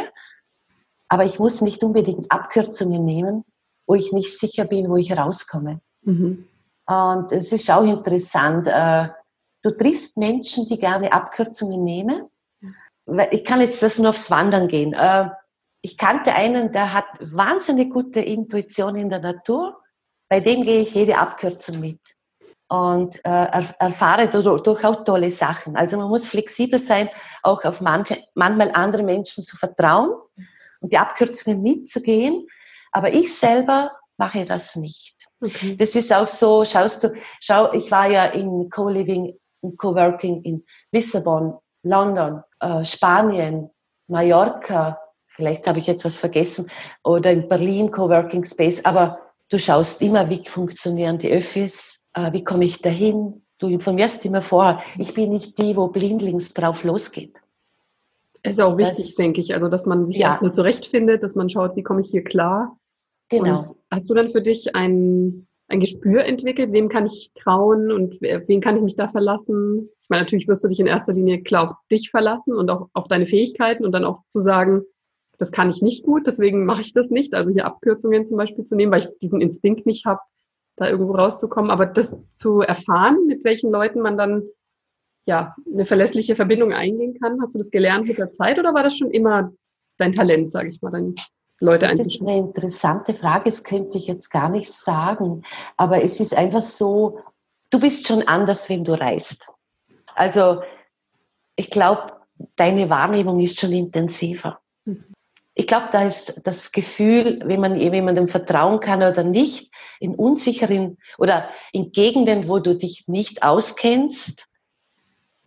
aber ich muss nicht unbedingt Abkürzungen nehmen, wo ich nicht sicher bin, wo ich rauskomme. Mhm. Und es ist auch interessant. Äh, du triffst Menschen, die gerne Abkürzungen nehmen. Ich kann jetzt das nur aufs Wandern gehen. Äh, ich kannte einen, der hat wahnsinnig gute Intuition in der Natur. Bei dem gehe ich jede Abkürzung mit und äh, erfahre durch auch tolle Sachen. Also man muss flexibel sein, auch auf manche, manchmal andere Menschen zu vertrauen und die Abkürzungen mitzugehen. Aber ich selber mache das nicht. Okay. Das ist auch so, schaust du, schau, ich war ja in Co-Living, in Co-Working in Lissabon, London, äh, Spanien, Mallorca, vielleicht habe ich jetzt was vergessen, oder in Berlin Co-Working Space, aber du schaust immer, wie funktionieren die Öffis, äh, wie komme ich dahin, du informierst immer vorher. Ich bin nicht die, wo blindlings drauf losgeht. Ist auch wichtig, das, denke ich, also dass man sich ja. erstmal zurechtfindet, dass man schaut, wie komme ich hier klar Genau. Und hast du dann für dich ein, ein Gespür entwickelt, wem kann ich trauen und wen kann ich mich da verlassen? Ich meine, natürlich wirst du dich in erster Linie klar auf dich verlassen und auch auf deine Fähigkeiten und dann auch zu sagen, das kann ich nicht gut, deswegen mache ich das nicht. Also hier Abkürzungen zum Beispiel zu nehmen, weil ich diesen Instinkt nicht habe, da irgendwo rauszukommen. Aber das zu erfahren, mit welchen Leuten man dann ja eine verlässliche Verbindung eingehen kann, hast du das gelernt mit der Zeit oder war das schon immer dein Talent, sage ich mal, dein Leute Das ist eine interessante Frage, das könnte ich jetzt gar nicht sagen. Aber es ist einfach so, du bist schon anders, wenn du reist. Also ich glaube, deine Wahrnehmung ist schon intensiver. Ich glaube, da ist das Gefühl, wenn man jemandem vertrauen kann oder nicht, in unsicheren oder in Gegenden, wo du dich nicht auskennst,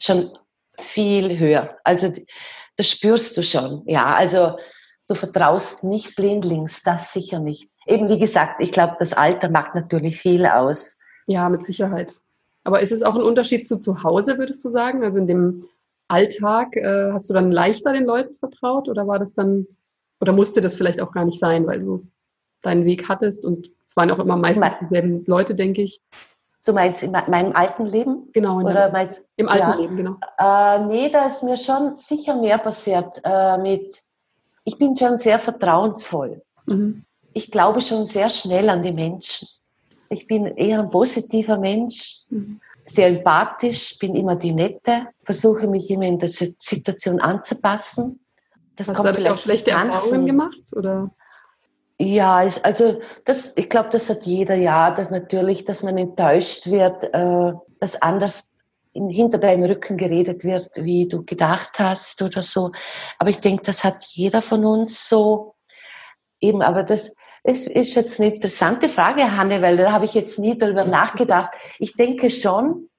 schon viel höher. Also das spürst du schon. Ja, also du vertraust nicht blindlings, das sicher nicht. Eben wie gesagt, ich glaube, das Alter macht natürlich viel aus. Ja, mit Sicherheit. Aber ist es auch ein Unterschied zu zu Hause, würdest du sagen? Also in dem Alltag, äh, hast du dann leichter den Leuten vertraut oder war das dann, oder musste das vielleicht auch gar nicht sein, weil du deinen Weg hattest und es waren auch immer meistens dieselben Leute, denke ich. Du meinst in meinem alten Leben? Genau. Oder meinst, Im alten ja. Leben, genau. Äh, nee, da ist mir schon sicher mehr passiert äh, mit ich bin schon sehr vertrauensvoll. Mhm. Ich glaube schon sehr schnell an die Menschen. Ich bin eher ein positiver Mensch, mhm. sehr empathisch, bin immer die Nette, versuche mich immer in der Situation anzupassen. Das Hast du auch schlechte Erfahrungen gemacht? Oder? Ja, also das, ich glaube, das hat jeder ja, dass natürlich, dass man enttäuscht wird, äh, dass anders in, hinter deinem Rücken geredet wird, wie du gedacht hast oder so. Aber ich denke, das hat jeder von uns so. Eben, aber das, das ist jetzt eine interessante Frage, Hanne, weil da habe ich jetzt nie darüber nachgedacht. Ich denke schon,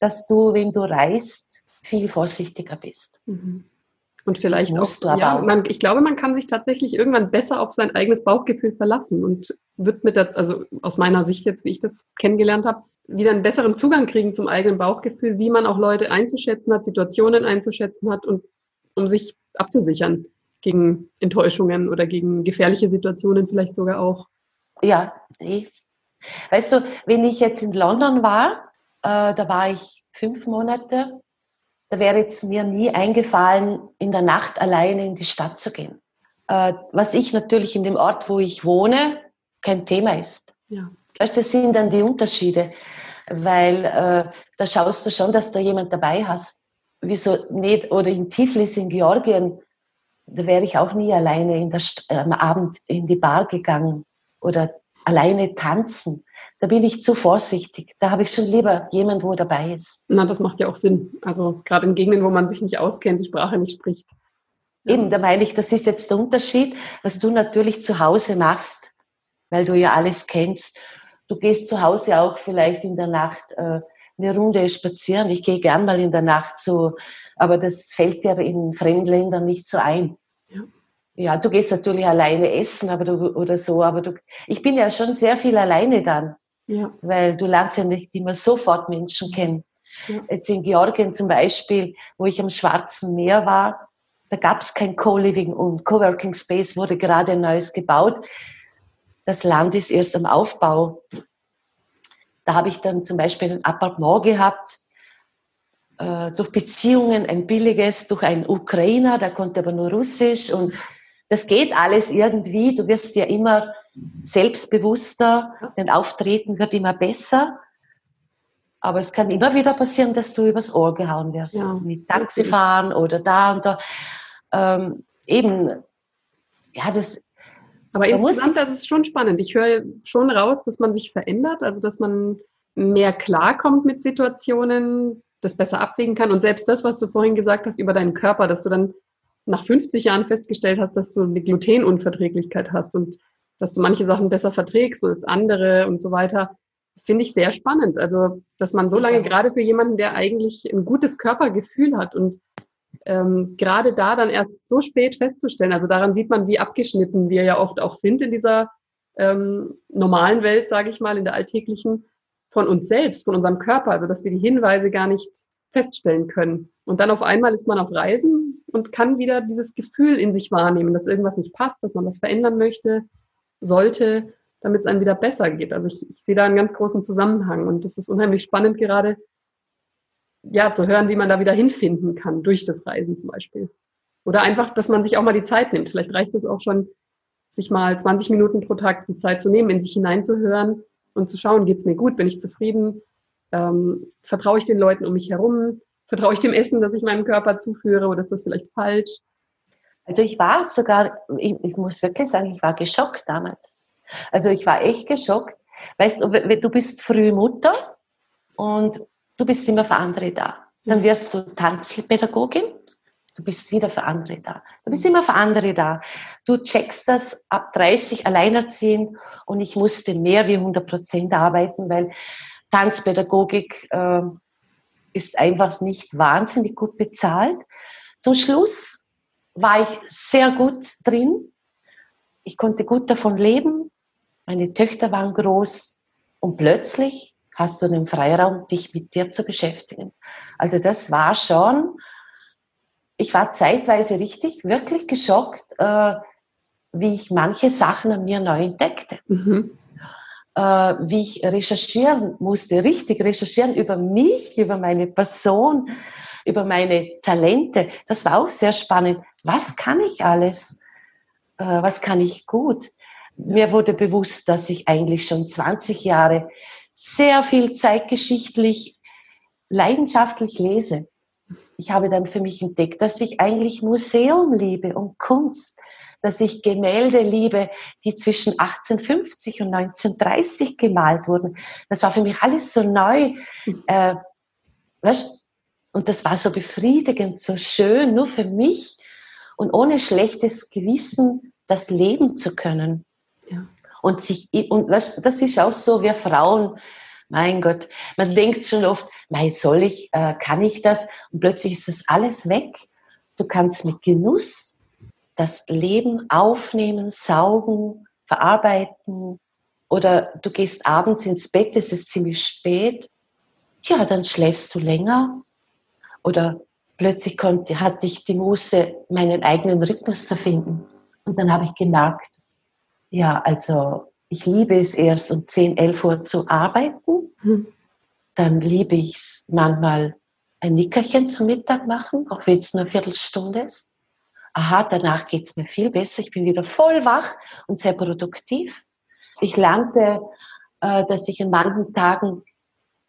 dass du, wenn du reist, viel vorsichtiger bist. Mhm. Und vielleicht auch, ja, man, ich glaube, man kann sich tatsächlich irgendwann besser auf sein eigenes Bauchgefühl verlassen und wird mit der, also aus meiner Sicht jetzt, wie ich das kennengelernt habe, wieder einen besseren Zugang kriegen zum eigenen Bauchgefühl, wie man auch Leute einzuschätzen hat, Situationen einzuschätzen hat und um sich abzusichern gegen Enttäuschungen oder gegen gefährliche Situationen vielleicht sogar auch. Ja. Weißt du, wenn ich jetzt in London war, äh, da war ich fünf Monate, da wäre jetzt mir nie eingefallen, in der Nacht alleine in die Stadt zu gehen. Äh, was ich natürlich in dem Ort, wo ich wohne, kein Thema ist. Ja. Weißt, das sind dann die Unterschiede weil äh, da schaust du schon, dass da jemand dabei hast. Wieso nicht? Oder in Tiflis in Georgien, da wäre ich auch nie alleine in der, am Abend in die Bar gegangen oder alleine tanzen. Da bin ich zu vorsichtig. Da habe ich schon lieber jemand, wo dabei ist. Na, das macht ja auch Sinn. Also gerade in Gegenden, wo man sich nicht auskennt, die Sprache nicht spricht. Eben, da meine ich, das ist jetzt der Unterschied, was du natürlich zu Hause machst, weil du ja alles kennst du gehst zu Hause auch vielleicht in der Nacht äh, eine Runde spazieren. Ich gehe gern mal in der Nacht so, aber das fällt dir in Fremdländern nicht so ein. Ja. ja, du gehst natürlich alleine essen, aber du, oder so, aber du, ich bin ja schon sehr viel alleine dann. Ja. Weil du lernst ja nicht immer sofort Menschen kennen. Ja. Jetzt in Georgien zum Beispiel, wo ich am Schwarzen Meer war, Da gab es kein Co-Living und Coworking Space wurde gerade ein neues gebaut. Das Land ist erst am Aufbau. Da habe ich dann zum Beispiel ein Appartement gehabt, äh, durch Beziehungen ein billiges, durch einen Ukrainer, der konnte aber nur Russisch und das geht alles irgendwie. Du wirst ja immer selbstbewusster, dein Auftreten wird immer besser. Aber es kann immer wieder passieren, dass du übers Ohr gehauen wirst. Ja. Mit Taxifahren oder da und da. Ähm, eben, ja, das. Aber insgesamt, das ist schon spannend. Ich höre schon raus, dass man sich verändert, also dass man mehr klarkommt mit Situationen, das besser abwägen kann. Und selbst das, was du vorhin gesagt hast über deinen Körper, dass du dann nach 50 Jahren festgestellt hast, dass du eine Glutenunverträglichkeit hast und dass du manche Sachen besser verträgst als andere und so weiter, finde ich sehr spannend. Also, dass man so lange gerade für jemanden, der eigentlich ein gutes Körpergefühl hat und ähm, gerade da dann erst so spät festzustellen, also daran sieht man, wie abgeschnitten wir ja oft auch sind in dieser ähm, normalen Welt, sage ich mal, in der alltäglichen, von uns selbst, von unserem Körper, also dass wir die Hinweise gar nicht feststellen können. Und dann auf einmal ist man auf Reisen und kann wieder dieses Gefühl in sich wahrnehmen, dass irgendwas nicht passt, dass man was verändern möchte, sollte, damit es einem wieder besser geht. Also ich, ich sehe da einen ganz großen Zusammenhang und das ist unheimlich spannend gerade, ja, zu hören, wie man da wieder hinfinden kann, durch das Reisen zum Beispiel. Oder einfach, dass man sich auch mal die Zeit nimmt. Vielleicht reicht es auch schon, sich mal 20 Minuten pro Tag die Zeit zu nehmen, in sich hineinzuhören und zu schauen, geht's mir gut, bin ich zufrieden, ähm, vertraue ich den Leuten um mich herum, vertraue ich dem Essen, das ich meinem Körper zuführe oder ist das vielleicht falsch? Also ich war sogar, ich, ich muss wirklich sagen, ich war geschockt damals. Also ich war echt geschockt. Weißt du, du bist früh Mutter und du bist immer für andere da. Dann wirst du Tanzpädagogin, du bist wieder für andere da. Du bist immer für andere da. Du checkst das ab 30 alleinerziehend und ich musste mehr wie 100 Prozent arbeiten, weil Tanzpädagogik äh, ist einfach nicht wahnsinnig gut bezahlt. Zum Schluss war ich sehr gut drin. Ich konnte gut davon leben. Meine Töchter waren groß und plötzlich hast du den Freiraum, dich mit dir zu beschäftigen. Also das war schon, ich war zeitweise richtig, wirklich geschockt, äh, wie ich manche Sachen an mir neu entdeckte. Mhm wie ich recherchieren musste, richtig recherchieren über mich, über meine Person, über meine Talente. Das war auch sehr spannend. Was kann ich alles? Äh, was kann ich gut? Mir wurde bewusst, dass ich eigentlich schon 20 Jahre sehr viel zeitgeschichtlich, leidenschaftlich lese. Ich habe dann für mich entdeckt, dass ich eigentlich Museum liebe und Kunst dass ich Gemälde liebe, die zwischen 1850 und 1930 gemalt wurden. Das war für mich alles so neu. Äh, weißt, und das war so befriedigend, so schön, nur für mich und ohne schlechtes Gewissen das leben zu können. Ja. Und sich, und weißt, das ist auch so, wir Frauen, mein Gott, man denkt schon oft, mein, soll ich, äh, kann ich das? Und plötzlich ist das alles weg. Du kannst mit Genuss das Leben aufnehmen, saugen, verarbeiten oder du gehst abends ins Bett, es ist ziemlich spät, ja, dann schläfst du länger oder plötzlich konnte, hatte ich die Muße, meinen eigenen Rhythmus zu finden. Und dann habe ich gemerkt, ja, also ich liebe es erst um 10, 11 Uhr zu arbeiten. Hm. Dann liebe ich es manchmal ein Nickerchen zum Mittag machen, auch wenn es nur eine Viertelstunde ist aha, danach geht's mir viel besser, ich bin wieder voll wach und sehr produktiv. Ich lernte, äh, dass ich in manchen Tagen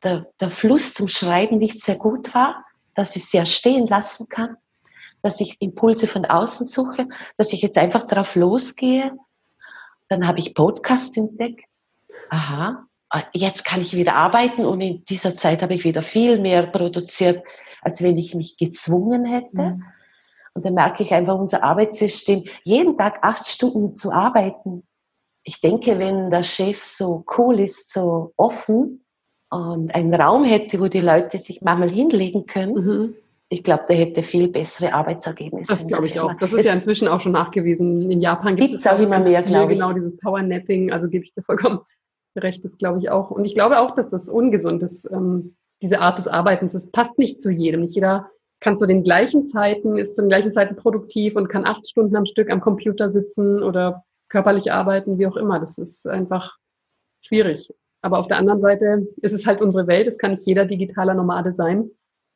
der, der Fluss zum Schreiben nicht sehr gut war, dass ich sehr stehen lassen kann, dass ich Impulse von außen suche, dass ich jetzt einfach darauf losgehe. Dann habe ich Podcast entdeckt. Aha, jetzt kann ich wieder arbeiten und in dieser Zeit habe ich wieder viel mehr produziert, als wenn ich mich gezwungen hätte. Mhm. Und dann merke ich einfach, unser Arbeitssystem, jeden Tag acht Stunden zu arbeiten. Ich denke, wenn der Chef so cool ist, so offen und einen Raum hätte, wo die Leute sich manchmal hinlegen können, mhm. ich glaube, der hätte viel bessere Arbeitsergebnisse. Das glaube ich auch. Das ist es ja inzwischen auch schon nachgewiesen. In Japan gibt es auch immer mehr, glaube ich. Genau, dieses Powernapping, also gebe ich dir vollkommen recht, das glaube ich auch. Und ich glaube auch, dass das ungesund ist, ähm, diese Art des Arbeitens. Das passt nicht zu jedem. Nicht jeder kann zu den gleichen Zeiten, ist zu den gleichen Zeiten produktiv und kann acht Stunden am Stück am Computer sitzen oder körperlich arbeiten, wie auch immer. Das ist einfach schwierig. Aber auf der anderen Seite ist es halt unsere Welt. Es kann nicht jeder digitaler Nomade sein.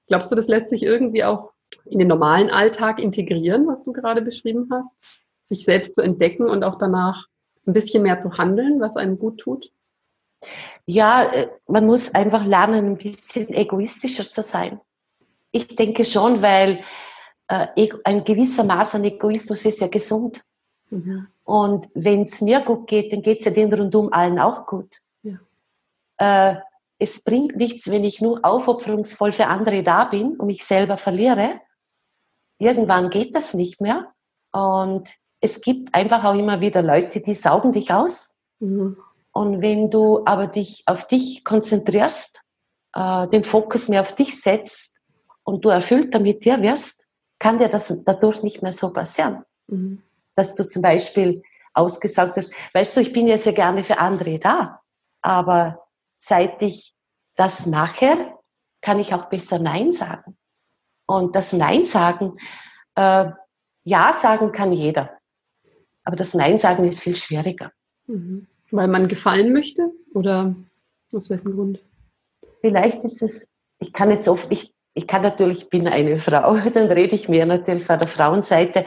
Glaubst du, das lässt sich irgendwie auch in den normalen Alltag integrieren, was du gerade beschrieben hast? Sich selbst zu entdecken und auch danach ein bisschen mehr zu handeln, was einem gut tut? Ja, äh, man muss einfach lernen, ein bisschen egoistischer zu sein. Ich denke schon, weil äh, ein gewisser Maß an Egoismus ist ja gesund. Mhm. Und wenn es mir gut geht, dann geht es ja den rundum allen auch gut. Ja. Äh, es bringt nichts, wenn ich nur aufopferungsvoll für andere da bin und mich selber verliere. Irgendwann geht das nicht mehr. Und es gibt einfach auch immer wieder Leute, die saugen dich aus. Mhm. Und wenn du aber dich auf dich konzentrierst, äh, den Fokus mehr auf dich setzt, und du erfüllt damit dir wirst, kann dir das dadurch nicht mehr so passieren. Mhm. Dass du zum Beispiel ausgesagt hast, weißt du, ich bin ja sehr gerne für andere da, aber seit ich das mache, kann ich auch besser Nein sagen. Und das Nein sagen, äh, Ja sagen kann jeder, aber das Nein sagen ist viel schwieriger. Mhm. Weil man gefallen möchte oder aus welchem Grund? Vielleicht ist es, ich kann jetzt oft, ich ich kann natürlich, ich bin eine Frau, <laughs> dann rede ich mehr natürlich von der Frauenseite.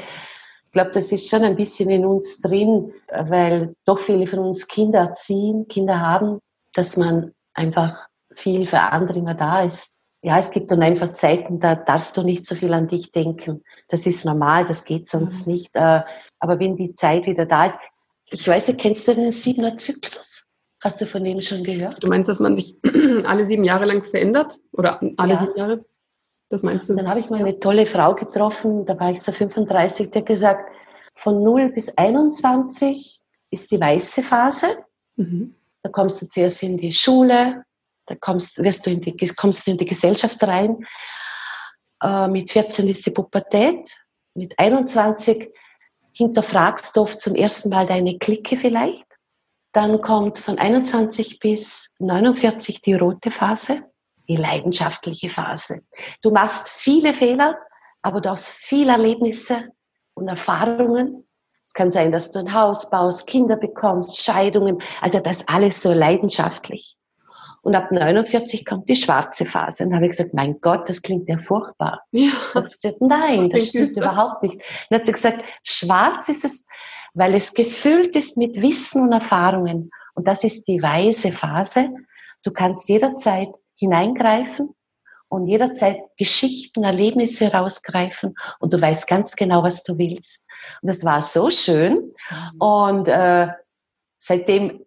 Ich glaube, das ist schon ein bisschen in uns drin, weil doch viele von uns Kinder erziehen, Kinder haben, dass man einfach viel für andere immer da ist. Ja, es gibt dann einfach Zeiten, da darfst du nicht so viel an dich denken. Das ist normal, das geht sonst mhm. nicht. Äh, aber wenn die Zeit wieder da ist, ich weiß kennst du den Siebener Zyklus? Hast du von dem schon gehört? Du meinst, dass man sich <clears throat> alle sieben Jahre lang verändert? Oder alle ja. sieben Jahre? Das meinst du? Dann habe ich mal eine tolle Frau getroffen, da war ich so 35, die hat gesagt, von 0 bis 21 ist die weiße Phase. Mhm. Da kommst du zuerst in die Schule, da kommst, wirst du in die, kommst du in die Gesellschaft rein. Äh, mit 14 ist die Pubertät. Mit 21 hinterfragst du oft zum ersten Mal deine Clique vielleicht. Dann kommt von 21 bis 49 die rote Phase die leidenschaftliche Phase. Du machst viele Fehler, aber du hast viele Erlebnisse und Erfahrungen. Es kann sein, dass du ein Haus baust, Kinder bekommst, Scheidungen. Also das ist alles so leidenschaftlich. Und ab 49 kommt die schwarze Phase. Und dann habe ich gesagt, mein Gott, das klingt ja furchtbar. Ja. Gesagt, Nein, das stimmt überhaupt nicht. dann hat sie gesagt, schwarz ist es, weil es gefüllt ist mit Wissen und Erfahrungen. Und das ist die weise Phase. Du kannst jederzeit hineingreifen und jederzeit Geschichten, Erlebnisse rausgreifen und du weißt ganz genau, was du willst. Und das war so schön. Mhm. Und äh, seitdem,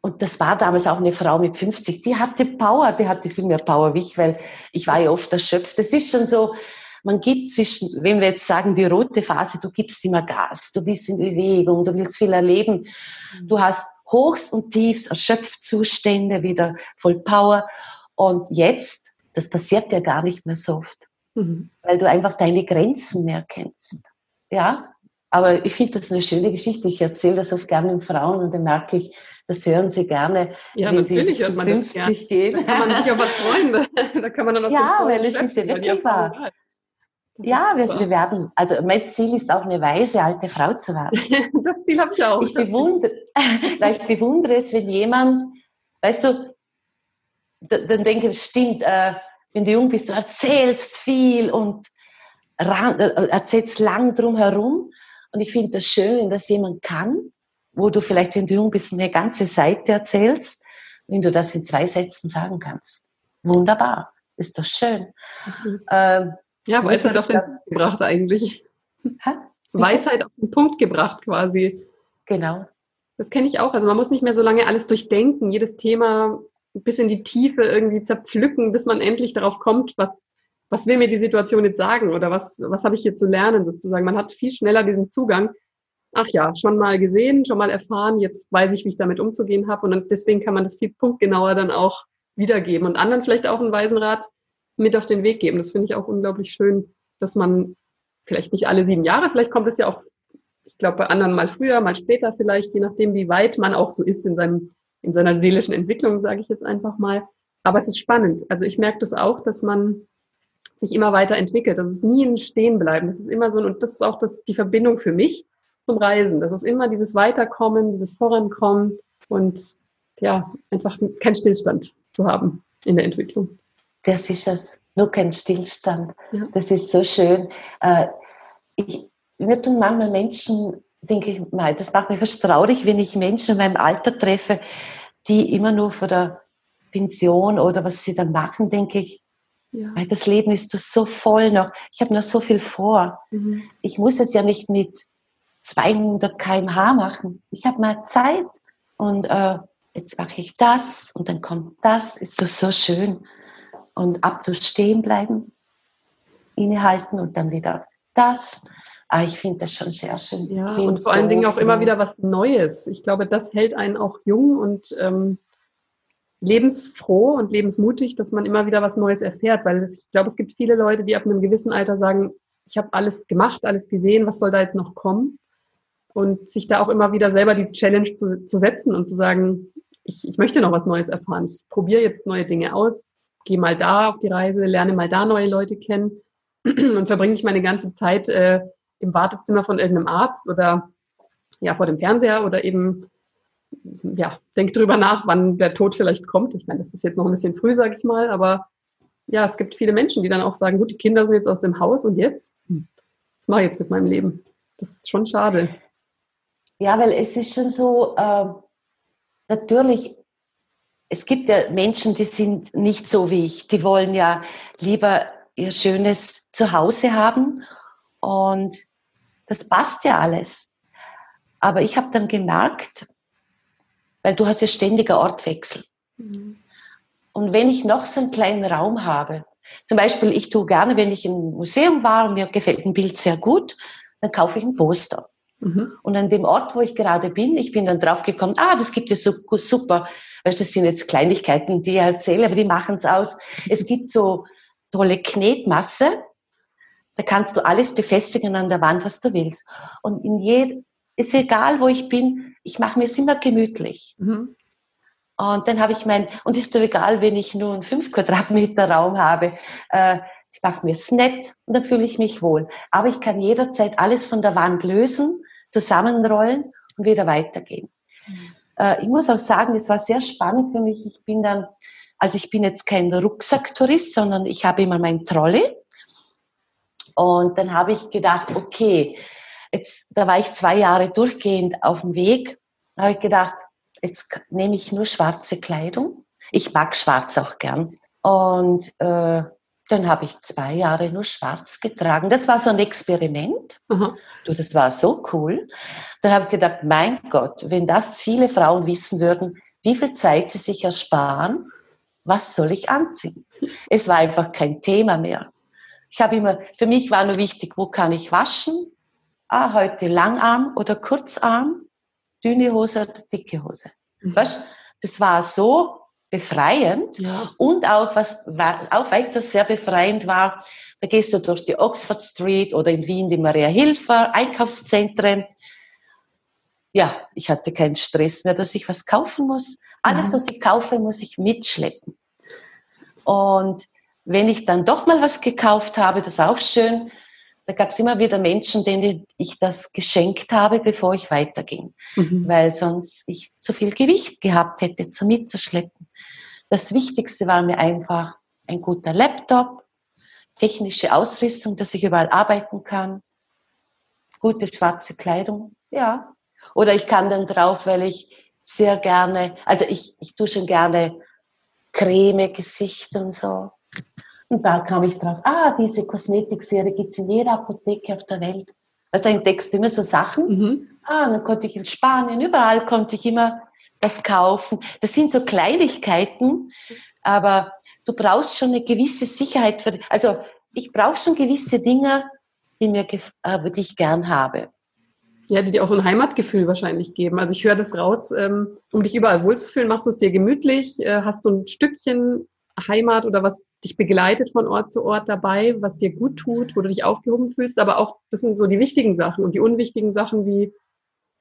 und das war damals auch eine Frau mit 50, die hatte Power, die hatte viel mehr Power wie ich, weil ich war ja oft erschöpft. Das ist schon so, man gibt zwischen, wenn wir jetzt sagen, die rote Phase, du gibst immer Gas, du bist in Bewegung, du willst viel erleben, mhm. du hast Hochs und Tiefs, Erschöpfzustände, wieder voll Power. Und jetzt, das passiert ja gar nicht mehr so oft, mhm. weil du einfach deine Grenzen mehr kennst. Ja, aber ich finde das eine schöne Geschichte. Ich erzähle das oft gerne den Frauen und dann merke ich, das hören sie gerne, ja, wenn sie 50 gehen. Da kann man sich auf was freuen. <laughs> Da kann man dann auch Ja, weil es ist ja wirklich wahr. Ja, wir, wir, werden, also mein Ziel ist auch eine weise alte Frau zu werden. <laughs> das Ziel habe ich auch. Ich bewundere, <laughs> weil ich bewundere es, wenn jemand, weißt du, dann denke ich, stimmt, äh, wenn du jung bist, du erzählst viel und ran, äh, erzählst lang drum herum. Und ich finde das schön, wenn das jemand kann, wo du vielleicht, wenn du jung bist, eine ganze Seite erzählst, wenn du das in zwei Sätzen sagen kannst. Wunderbar, ist doch schön. Mhm. Ähm, ja, Weisheit auf den Punkt gebracht eigentlich. Ha? <laughs> Weisheit auf den Punkt gebracht quasi. Genau. Das kenne ich auch. Also man muss nicht mehr so lange alles durchdenken, jedes Thema bis in die Tiefe irgendwie zerpflücken, bis man endlich darauf kommt, was, was will mir die Situation jetzt sagen oder was, was habe ich hier zu lernen sozusagen. Man hat viel schneller diesen Zugang. Ach ja, schon mal gesehen, schon mal erfahren, jetzt weiß ich, wie ich damit umzugehen habe und deswegen kann man das viel punktgenauer dann auch wiedergeben und anderen vielleicht auch einen weisen Rat mit auf den Weg geben. Das finde ich auch unglaublich schön, dass man vielleicht nicht alle sieben Jahre, vielleicht kommt es ja auch, ich glaube, bei anderen mal früher, mal später vielleicht, je nachdem, wie weit man auch so ist in seinem, in seiner seelischen Entwicklung, sage ich jetzt einfach mal. Aber es ist spannend. Also ich merke das auch, dass man sich immer weiterentwickelt. Das ist nie ein Stehenbleiben. Das ist immer so, und das ist auch das, die Verbindung für mich zum Reisen. Das ist immer dieses Weiterkommen, dieses Vorankommen und ja, einfach kein Stillstand zu haben in der Entwicklung. Das ist es, nur kein Stillstand. Ja. Das ist so schön. Äh, ich, mir tun manchmal Menschen, denke ich mal, das macht mich fast traurig, wenn ich Menschen in meinem Alter treffe, die immer nur vor der Pension oder was sie dann machen, denke ich, ja. weil das Leben ist so voll noch. Ich habe noch so viel vor. Mhm. Ich muss es ja nicht mit 200 kmh machen. Ich habe mal Zeit und äh, jetzt mache ich das und dann kommt das. Ist doch so schön. Und abzustehen bleiben, innehalten und dann wieder das. Ah, ich finde das schon sehr schön. Ja, und vor so allen Dingen auch immer wieder was Neues. Ich glaube, das hält einen auch jung und ähm, lebensfroh und lebensmutig, dass man immer wieder was Neues erfährt. Weil es, ich glaube, es gibt viele Leute, die ab einem gewissen Alter sagen, ich habe alles gemacht, alles gesehen, was soll da jetzt noch kommen? Und sich da auch immer wieder selber die Challenge zu, zu setzen und zu sagen, ich, ich möchte noch was Neues erfahren. Ich probiere jetzt neue Dinge aus, gehe mal da auf die Reise, lerne mal da neue Leute kennen <clears throat> und verbringe ich meine ganze Zeit äh, im Wartezimmer von irgendeinem Arzt oder ja vor dem Fernseher oder eben ja, denk drüber nach, wann der Tod vielleicht kommt. Ich meine, das ist jetzt noch ein bisschen früh, sage ich mal, aber ja, es gibt viele Menschen, die dann auch sagen, gut, die Kinder sind jetzt aus dem Haus und jetzt? Hm, was mache ich jetzt mit meinem Leben? Das ist schon schade. Ja, weil es ist schon so, äh, natürlich, es gibt ja Menschen, die sind nicht so wie ich. Die wollen ja lieber ihr schönes Zuhause haben und das passt ja alles. Aber ich habe dann gemerkt, weil du hast ja ständiger Ortwechsel. Mhm. Und wenn ich noch so einen kleinen Raum habe, zum Beispiel, ich tue gerne, wenn ich im Museum war und mir gefällt ein Bild sehr gut, dann kaufe ich ein Poster. Mhm. Und an dem Ort, wo ich gerade bin, ich bin dann draufgekommen, ah, das gibt es so super. Weißt, das sind jetzt Kleinigkeiten, die ich erzähle, aber die machen es aus. Es <laughs> gibt so tolle Knetmasse, da kannst du alles befestigen an der Wand, was du willst. Und in jedem, ist egal, wo ich bin, ich mache mir es immer gemütlich. Mhm. Und dann habe ich mein, und ist doch egal, wenn ich nur einen 5 Quadratmeter Raum habe, äh, ich mache mir es nett und dann fühle ich mich wohl. Aber ich kann jederzeit alles von der Wand lösen, zusammenrollen und wieder weitergehen. Mhm. Äh, ich muss auch sagen, es war sehr spannend für mich. Ich bin dann, also ich bin jetzt kein Rucksacktourist, sondern ich habe immer mein Trolley. Und dann habe ich gedacht, okay, jetzt, da war ich zwei Jahre durchgehend auf dem Weg, da habe ich gedacht, jetzt nehme ich nur schwarze Kleidung. Ich mag schwarz auch gern. Und äh, dann habe ich zwei Jahre nur schwarz getragen. Das war so ein Experiment. Mhm. Du, das war so cool. Dann habe ich gedacht, mein Gott, wenn das viele Frauen wissen würden, wie viel Zeit sie sich ersparen, was soll ich anziehen? Es war einfach kein Thema mehr. Ich habe immer, für mich war nur wichtig, wo kann ich waschen? Ah, heute Langarm oder Kurzarm, dünne Hose oder dicke Hose. Mhm. Weißt, das war so befreiend ja. und auch was war, auch weiter sehr befreiend war, da gehst du durch die Oxford Street oder in Wien die Maria Hilfer Einkaufszentren. Ja, ich hatte keinen Stress mehr, dass ich was kaufen muss. Alles, mhm. was ich kaufe, muss ich mitschleppen. Und wenn ich dann doch mal was gekauft habe, das ist auch schön, da gab es immer wieder Menschen, denen ich das geschenkt habe, bevor ich weiterging, mhm. weil sonst ich zu viel Gewicht gehabt hätte zum Mitzuschleppen. Das Wichtigste war mir einfach ein guter Laptop, technische Ausrüstung, dass ich überall arbeiten kann, gute schwarze Kleidung, ja. Oder ich kann dann drauf, weil ich sehr gerne, also ich, ich tue schon gerne Creme, Gesicht und so. Und da kam ich drauf, ah, diese Kosmetikserie gibt's in jeder Apotheke auf der Welt. Also da entdeckst du immer so Sachen. Mhm. Ah, dann konnte ich in Spanien, überall konnte ich immer das kaufen. Das sind so Kleinigkeiten, aber du brauchst schon eine gewisse Sicherheit für, also ich brauche schon gewisse Dinge, die mir, äh, die ich gern habe. Ja, die dir auch so ein Heimatgefühl wahrscheinlich geben. Also ich höre das raus, ähm, um dich überall wohlzufühlen, machst du es dir gemütlich, äh, hast du ein Stückchen Heimat oder was dich begleitet von Ort zu Ort dabei, was dir gut tut, wo du dich aufgehoben fühlst, aber auch, das sind so die wichtigen Sachen und die unwichtigen Sachen wie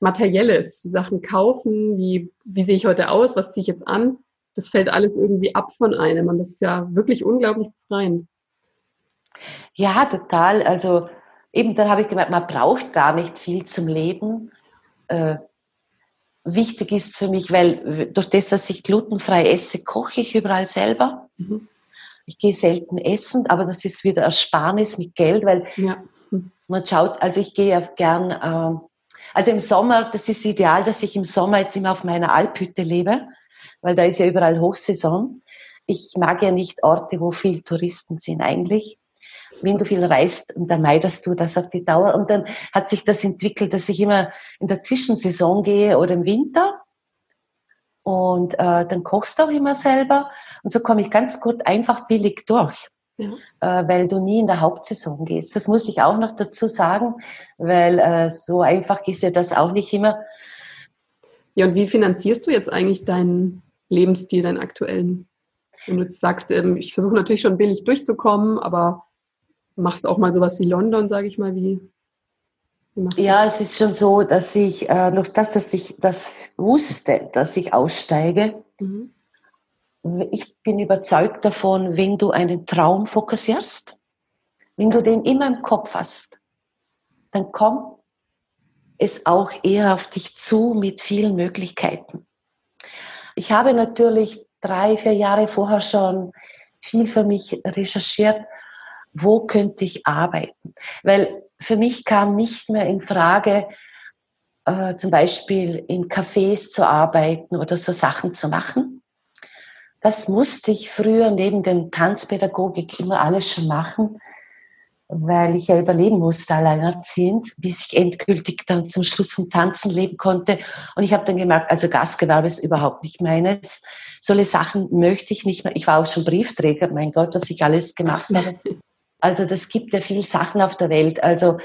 Materielles, wie Sachen kaufen, wie, wie sehe ich heute aus, was ziehe ich jetzt an, das fällt alles irgendwie ab von einem und das ist ja wirklich unglaublich befreiend. Ja, total. Also eben dann habe ich gemerkt, man braucht gar nicht viel zum Leben. Äh, wichtig ist für mich, weil durch das, dass ich glutenfrei esse, koche ich überall selber. Mhm. Ich gehe selten essen, aber das ist wieder Ersparnis mit Geld, weil ja. man schaut, also ich gehe ja gern, äh, also im Sommer, das ist ideal, dass ich im Sommer jetzt immer auf meiner Alphütte lebe, weil da ist ja überall Hochsaison. Ich mag ja nicht Orte, wo viel Touristen sind eigentlich wenn du viel reist, dann meidest du das auf die Dauer. Und dann hat sich das entwickelt, dass ich immer in der Zwischensaison gehe oder im Winter. Und äh, dann kochst du auch immer selber. Und so komme ich ganz gut einfach billig durch. Ja. Äh, weil du nie in der Hauptsaison gehst. Das muss ich auch noch dazu sagen, weil äh, so einfach ist ja das auch nicht immer. Ja, und wie finanzierst du jetzt eigentlich deinen Lebensstil, deinen aktuellen? Wenn du jetzt sagst, ähm, ich versuche natürlich schon billig durchzukommen, aber machst auch mal sowas wie London, sage ich mal, wie, Ja, es ist schon so, dass ich äh, noch das, dass ich das wusste, dass ich aussteige. Mhm. Ich bin überzeugt davon, wenn du einen Traum fokussierst, wenn du den immer im Kopf hast, dann kommt es auch eher auf dich zu mit vielen Möglichkeiten. Ich habe natürlich drei, vier Jahre vorher schon viel für mich recherchiert wo könnte ich arbeiten? Weil für mich kam nicht mehr in Frage, äh, zum Beispiel in Cafés zu arbeiten oder so Sachen zu machen. Das musste ich früher neben dem Tanzpädagogik immer alles schon machen, weil ich ja überleben musste, alleinerziehend, bis ich endgültig dann zum Schluss vom Tanzen leben konnte. Und ich habe dann gemerkt, also Gastgewerbe ist überhaupt nicht meines. Solche Sachen möchte ich nicht mehr. Ich war auch schon Briefträger, mein Gott, was ich alles gemacht habe. <laughs> Also das gibt ja viel Sachen auf der Welt. Also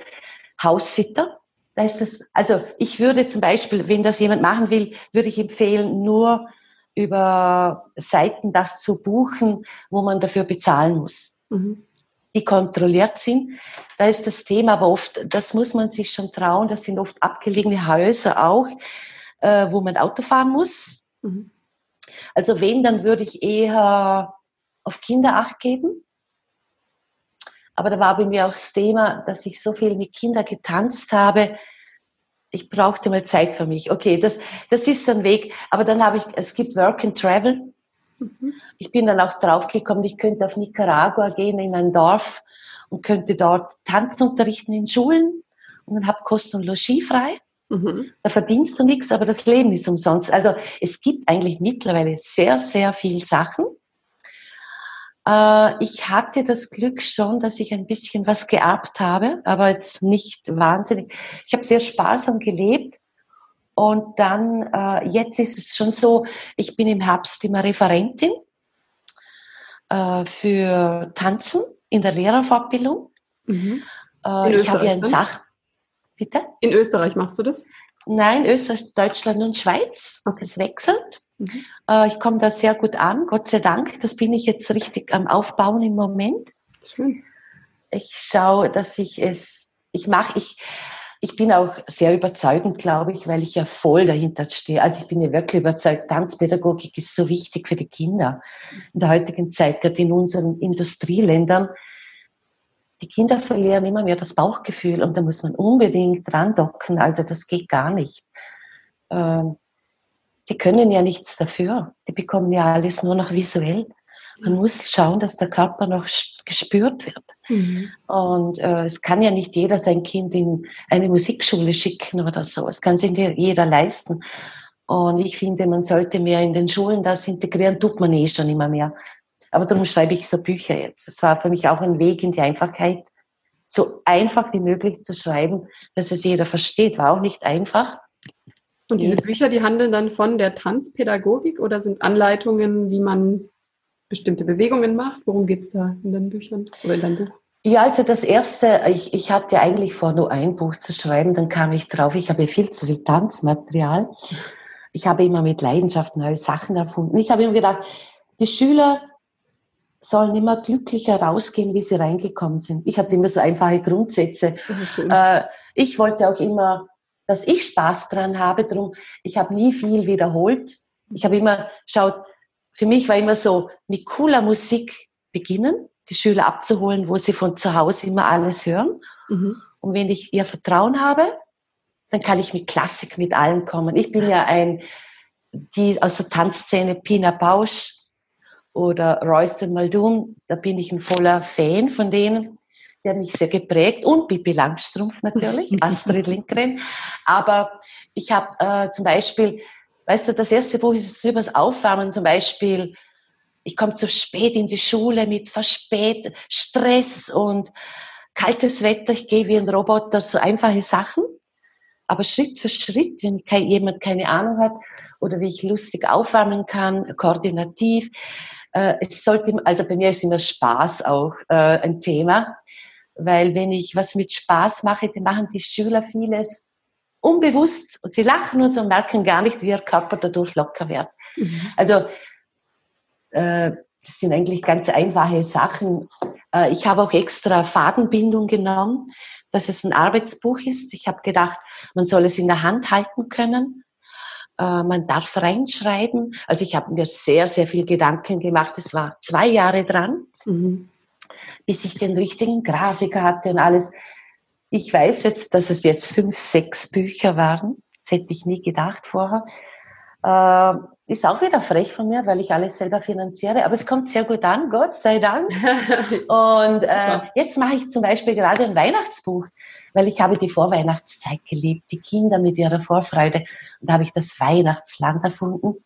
Haussitter, da ist das, also ich würde zum Beispiel, wenn das jemand machen will, würde ich empfehlen, nur über Seiten das zu buchen, wo man dafür bezahlen muss. Mhm. Die kontrolliert sind. Da ist das Thema aber oft, das muss man sich schon trauen, das sind oft abgelegene Häuser auch, äh, wo man Auto fahren muss. Mhm. Also wenn, dann würde ich eher auf Kinder acht geben aber da war bei mir auch das Thema, dass ich so viel mit Kindern getanzt habe. Ich brauchte mal Zeit für mich. Okay, das, das ist so ein Weg. Aber dann habe ich, es gibt Work and Travel. Mhm. Ich bin dann auch draufgekommen, ich könnte auf Nicaragua gehen in ein Dorf und könnte dort Tanzen unterrichten in Schulen und dann habe Kost und Logis frei. Mhm. Da verdienst du nichts, aber das Leben ist umsonst. Also es gibt eigentlich mittlerweile sehr, sehr viel Sachen. Äh, ich hatte das Glück schon, dass ich ein bisschen was geerbt habe, aber jetzt nicht wahnsinnig. Ich habe sehr sparsam gelebt. Und dann, äh, jetzt ist es schon so, ich bin im Herbst immer Referentin äh, für Tanzen in der Lehrerfortbildung. Mhm. Äh, ich habe ja ein Sach... Bitte? In Österreich machst du das? Nein, Österreich, Deutschland und Schweiz. Es wechselt. Mhm. Äh, ich komme da sehr gut an, Gott sei Dank. Das bin ich jetzt richtig am Aufbauen im Moment. Schön. Ich schaue, dass ich es, ich mache, ich, ich bin auch sehr überzeugend, glaube ich, weil ich ja voll dahinter stehe. Also ich bin ja wirklich überzeugt, Tanzpädagogik ist so wichtig für die Kinder. In der heutigen Zeit, gerade in unseren Industrieländern, die Kinder verlieren immer mehr das Bauchgefühl und da muss man unbedingt dran docken. Also das geht gar nicht. Ähm, die können ja nichts dafür. Die bekommen ja alles nur noch visuell. Man muss schauen, dass der Körper noch gespürt wird. Mhm. Und äh, es kann ja nicht jeder sein Kind in eine Musikschule schicken oder so. Es kann sich jeder leisten. Und ich finde, man sollte mehr in den Schulen das integrieren, tut man eh schon immer mehr. Aber darum schreibe ich so Bücher jetzt. Es war für mich auch ein Weg in die Einfachheit, so einfach wie möglich zu schreiben, dass es jeder versteht. War auch nicht einfach. Und diese Bücher, die handeln dann von der Tanzpädagogik oder sind Anleitungen, wie man bestimmte Bewegungen macht? Worum geht es da in den Büchern oder in deinem Buch? Ja, also das erste, ich, ich hatte eigentlich vor, nur ein Buch zu schreiben, dann kam ich drauf, ich habe viel zu viel Tanzmaterial. Ich habe immer mit Leidenschaft neue Sachen erfunden. Ich habe immer gedacht, die Schüler sollen immer glücklicher rausgehen, wie sie reingekommen sind. Ich hatte immer so einfache Grundsätze. Äh, ich wollte auch immer dass ich Spaß dran habe. Drum, ich habe nie viel wiederholt. Ich habe immer schaut, für mich war immer so mit cooler Musik beginnen die Schüler abzuholen, wo sie von zu Hause immer alles hören. Mhm. Und wenn ich ihr Vertrauen habe, dann kann ich mit Klassik, mit allem kommen. Ich bin ja ein, die aus der Tanzszene Pina Bausch oder Royston Muldoon, da bin ich ein voller Fan von denen. Die haben mich sehr geprägt und Bibi Langstrumpf natürlich, <laughs> Astrid Lindgren. Aber ich habe äh, zum Beispiel, weißt du, das erste Buch ist jetzt übers Aufwärmen zum Beispiel ich komme zu spät in die Schule mit verspät, Stress und kaltes Wetter. Ich gehe wie ein Roboter, so einfache Sachen. Aber Schritt für Schritt, wenn jemand keine Ahnung hat oder wie ich lustig aufwärmen kann, koordinativ. Äh, es sollte, also bei mir ist immer Spaß auch äh, ein Thema, weil wenn ich was mit Spaß mache, dann machen die Schüler vieles unbewusst und sie lachen und so und merken gar nicht, wie ihr Körper dadurch locker wird. Mhm. Also äh, das sind eigentlich ganz einfache Sachen. Äh, ich habe auch extra Fadenbindung genommen, dass es ein Arbeitsbuch ist. Ich habe gedacht, man soll es in der Hand halten können. Äh, man darf reinschreiben. Also ich habe mir sehr, sehr viel Gedanken gemacht. Es war zwei Jahre dran, mhm. Bis ich den richtigen Grafiker hatte und alles. Ich weiß jetzt, dass es jetzt fünf, sechs Bücher waren. Das hätte ich nie gedacht vorher. Äh, ist auch wieder frech von mir, weil ich alles selber finanziere, aber es kommt sehr gut an, Gott sei Dank. <laughs> Und äh, jetzt mache ich zum Beispiel gerade ein Weihnachtsbuch, weil ich habe die Vorweihnachtszeit geliebt, die Kinder mit ihrer Vorfreude. Und da habe ich das Weihnachtsland erfunden.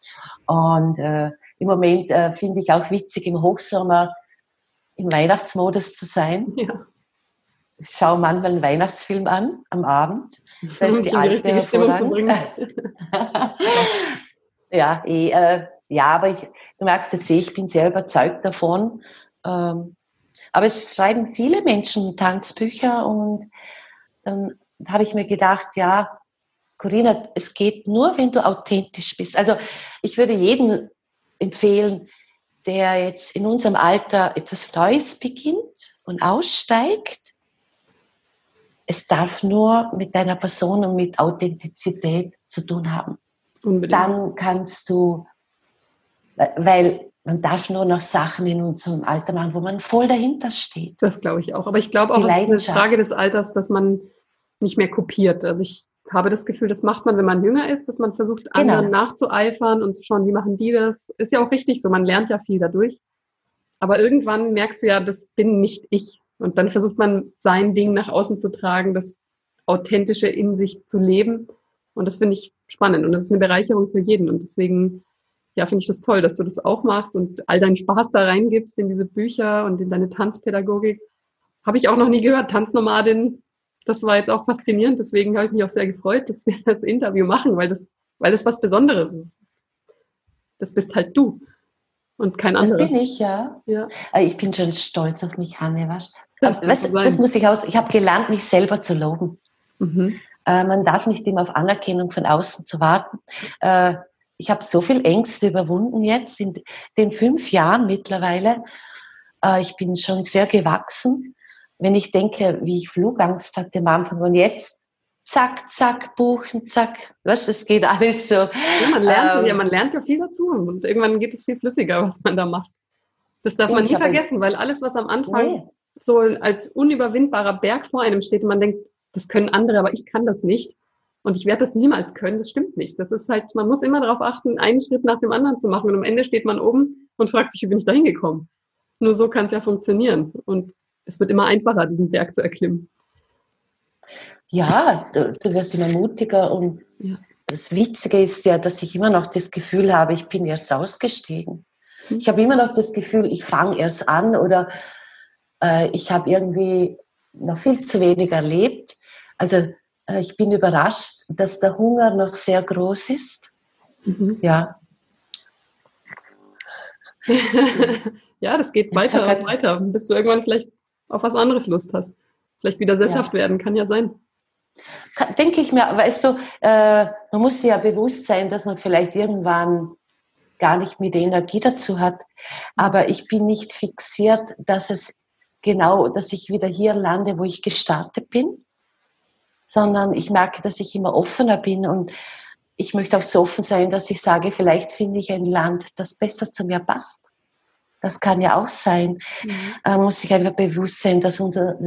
Und äh, im Moment äh, finde ich auch witzig, im Hochsommer im Weihnachtsmodus zu sein. Ja. Ich schaue manchmal einen Weihnachtsfilm an am Abend. Das ist die, alte bringen. <laughs> Ja, eh, äh, ja, aber ich, du merkst jetzt eh, ich bin sehr überzeugt davon. Ähm, aber es schreiben viele Menschen Tanzbücher und dann habe ich mir gedacht, ja, Corinna, es geht nur, wenn du authentisch bist. Also ich würde jedem empfehlen, der jetzt in unserem Alter etwas Neues beginnt und aussteigt, es darf nur mit deiner Person und mit Authentizität zu tun haben. Unbedingt. dann kannst du, weil man darf nur noch Sachen in unserem Alter machen, wo man voll dahinter steht. Das glaube ich auch. Aber ich glaube auch, es ist eine Frage des Alters, dass man nicht mehr kopiert. Also ich habe das Gefühl, das macht man, wenn man jünger ist, dass man versucht, genau. anderen nachzueifern und zu schauen, wie machen die das. Ist ja auch richtig so, man lernt ja viel dadurch. Aber irgendwann merkst du ja, das bin nicht ich. Und dann versucht man, sein Ding nach außen zu tragen, das Authentische in sich zu leben. Und das finde ich spannend und das ist eine Bereicherung für jeden. Und deswegen, ja, finde ich das toll, dass du das auch machst und all deinen Spaß da reingibst in diese Bücher und in deine Tanzpädagogik. Habe ich auch noch nie gehört, Tanznomadin. Das war jetzt auch faszinierend. Deswegen habe ich mich auch sehr gefreut, dass wir das Interview machen, weil das, weil das was Besonderes ist. Das bist halt du und kein anderer. Das bin ich, ja. ja. Äh, ich bin schon stolz auf mich, Hanne. Was? Das, weißt, das muss ich aus. Ich habe gelernt, mich selber zu loben. Mhm. Äh, man darf nicht immer auf Anerkennung von außen zu warten. Äh, ich habe so viel Ängste überwunden jetzt in den fünf Jahren mittlerweile. Äh, ich bin schon sehr gewachsen. Wenn ich denke, wie ich Flugangst hatte am Anfang und jetzt zack, zack, buchen, zack. Was, es geht alles so. Ja, man lernt, ähm, ja, man lernt ja viel dazu und irgendwann geht es viel flüssiger, was man da macht. Das darf man nie vergessen, weil alles, was am Anfang nee. so als unüberwindbarer Berg vor einem steht und man denkt, das können andere, aber ich kann das nicht. Und ich werde das niemals können, das stimmt nicht. Das ist halt, man muss immer darauf achten, einen Schritt nach dem anderen zu machen. Und am Ende steht man oben und fragt sich, wie bin ich da hingekommen? Nur so kann es ja funktionieren. Und es wird immer einfacher, diesen Berg zu erklimmen. Ja, du, du wirst immer mutiger und ja. das Witzige ist ja, dass ich immer noch das Gefühl habe, ich bin erst ausgestiegen. Hm. Ich habe immer noch das Gefühl, ich fange erst an oder äh, ich habe irgendwie noch viel zu wenig erlebt. Also äh, ich bin überrascht, dass der Hunger noch sehr groß ist. Mhm. Ja. <laughs> ja, das geht weiter und weiter, bis du irgendwann vielleicht auf was anderes Lust hast. Vielleicht wieder sesshaft ja. werden, kann ja sein. Denke ich mir, weißt du, äh, man muss ja bewusst sein, dass man vielleicht irgendwann gar nicht mehr die Energie dazu hat. Aber ich bin nicht fixiert, dass es genau, dass ich wieder hier lande, wo ich gestartet bin sondern ich merke, dass ich immer offener bin und ich möchte auch so offen sein, dass ich sage, vielleicht finde ich ein Land, das besser zu mir passt. Das kann ja auch sein. Mhm. Man muss sich einfach bewusst sein, dass unser,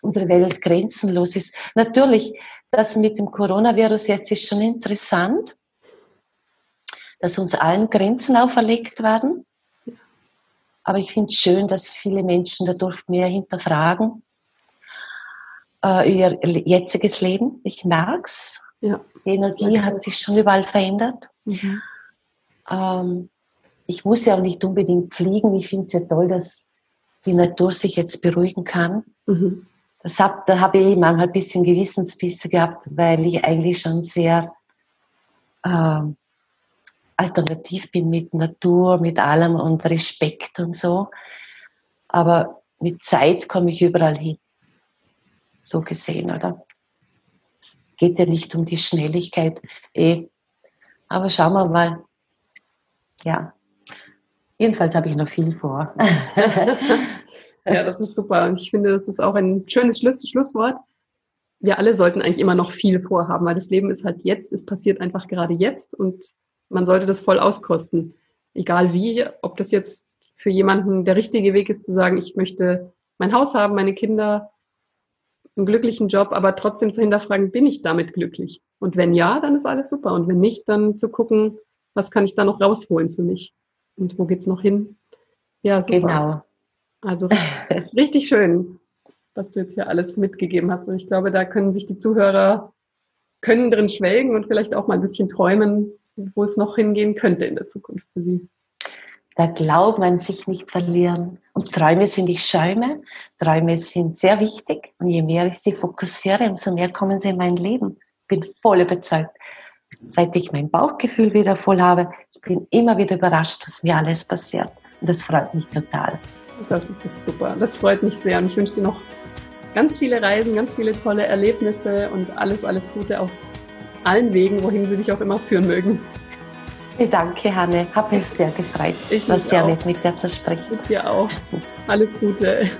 unsere Welt grenzenlos ist. Natürlich, das mit dem Coronavirus jetzt ist schon interessant, dass uns allen Grenzen auferlegt werden. Aber ich finde es schön, dass viele Menschen dadurch mehr hinterfragen äh, ihr jetziges Leben. Ich merke es. Ja. Die Energie hat sich schon überall verändert. Mhm. Ähm, ich muss ja auch nicht unbedingt fliegen. Ich finde es ja toll, dass die Natur sich jetzt beruhigen kann. Mhm. Das hab, da habe ich manchmal ein bisschen Gewissensbisse gehabt, weil ich eigentlich schon sehr ähm, alternativ bin mit Natur, mit allem und Respekt und so. Aber mit Zeit komme ich überall hin. So gesehen, oder? Es geht ja nicht um die Schnelligkeit, eh. Aber schauen wir mal. Ja. Jedenfalls habe ich noch viel vor. <laughs> ja, das ist super. Ich finde, das ist auch ein schönes Schluss Schlusswort. Wir alle sollten eigentlich immer noch viel vorhaben, weil das Leben ist halt jetzt, es passiert einfach gerade jetzt und man sollte das voll auskosten. Egal wie, ob das jetzt für jemanden der richtige Weg ist, zu sagen, ich möchte mein Haus haben, meine Kinder, einen glücklichen Job, aber trotzdem zu hinterfragen, bin ich damit glücklich? Und wenn ja, dann ist alles super. Und wenn nicht, dann zu gucken, was kann ich da noch rausholen für mich? Und wo geht's noch hin? Ja, super. Genau. Also richtig schön, was du jetzt hier alles mitgegeben hast. Und ich glaube, da können sich die Zuhörer können drin schwelgen und vielleicht auch mal ein bisschen träumen, wo es noch hingehen könnte in der Zukunft für Sie? Der Glauben an sich nicht verlieren. Und Träume sind die Schäume. Träume sind sehr wichtig. Und je mehr ich sie fokussiere, umso mehr kommen sie in mein Leben. Ich bin voll überzeugt. Seit ich mein Bauchgefühl wieder voll habe, ich bin immer wieder überrascht, was mir alles passiert. Und das freut mich total. Das ist super. Das freut mich sehr. Und ich wünsche dir noch ganz viele Reisen, ganz viele tolle Erlebnisse und alles, alles Gute auf allen Wegen, wohin sie dich auch immer führen mögen. Danke, Hanne. Hat mich sehr gefreut. Ich War sehr auch. nett, mit dir zu sprechen. Ich dir auch. Alles Gute.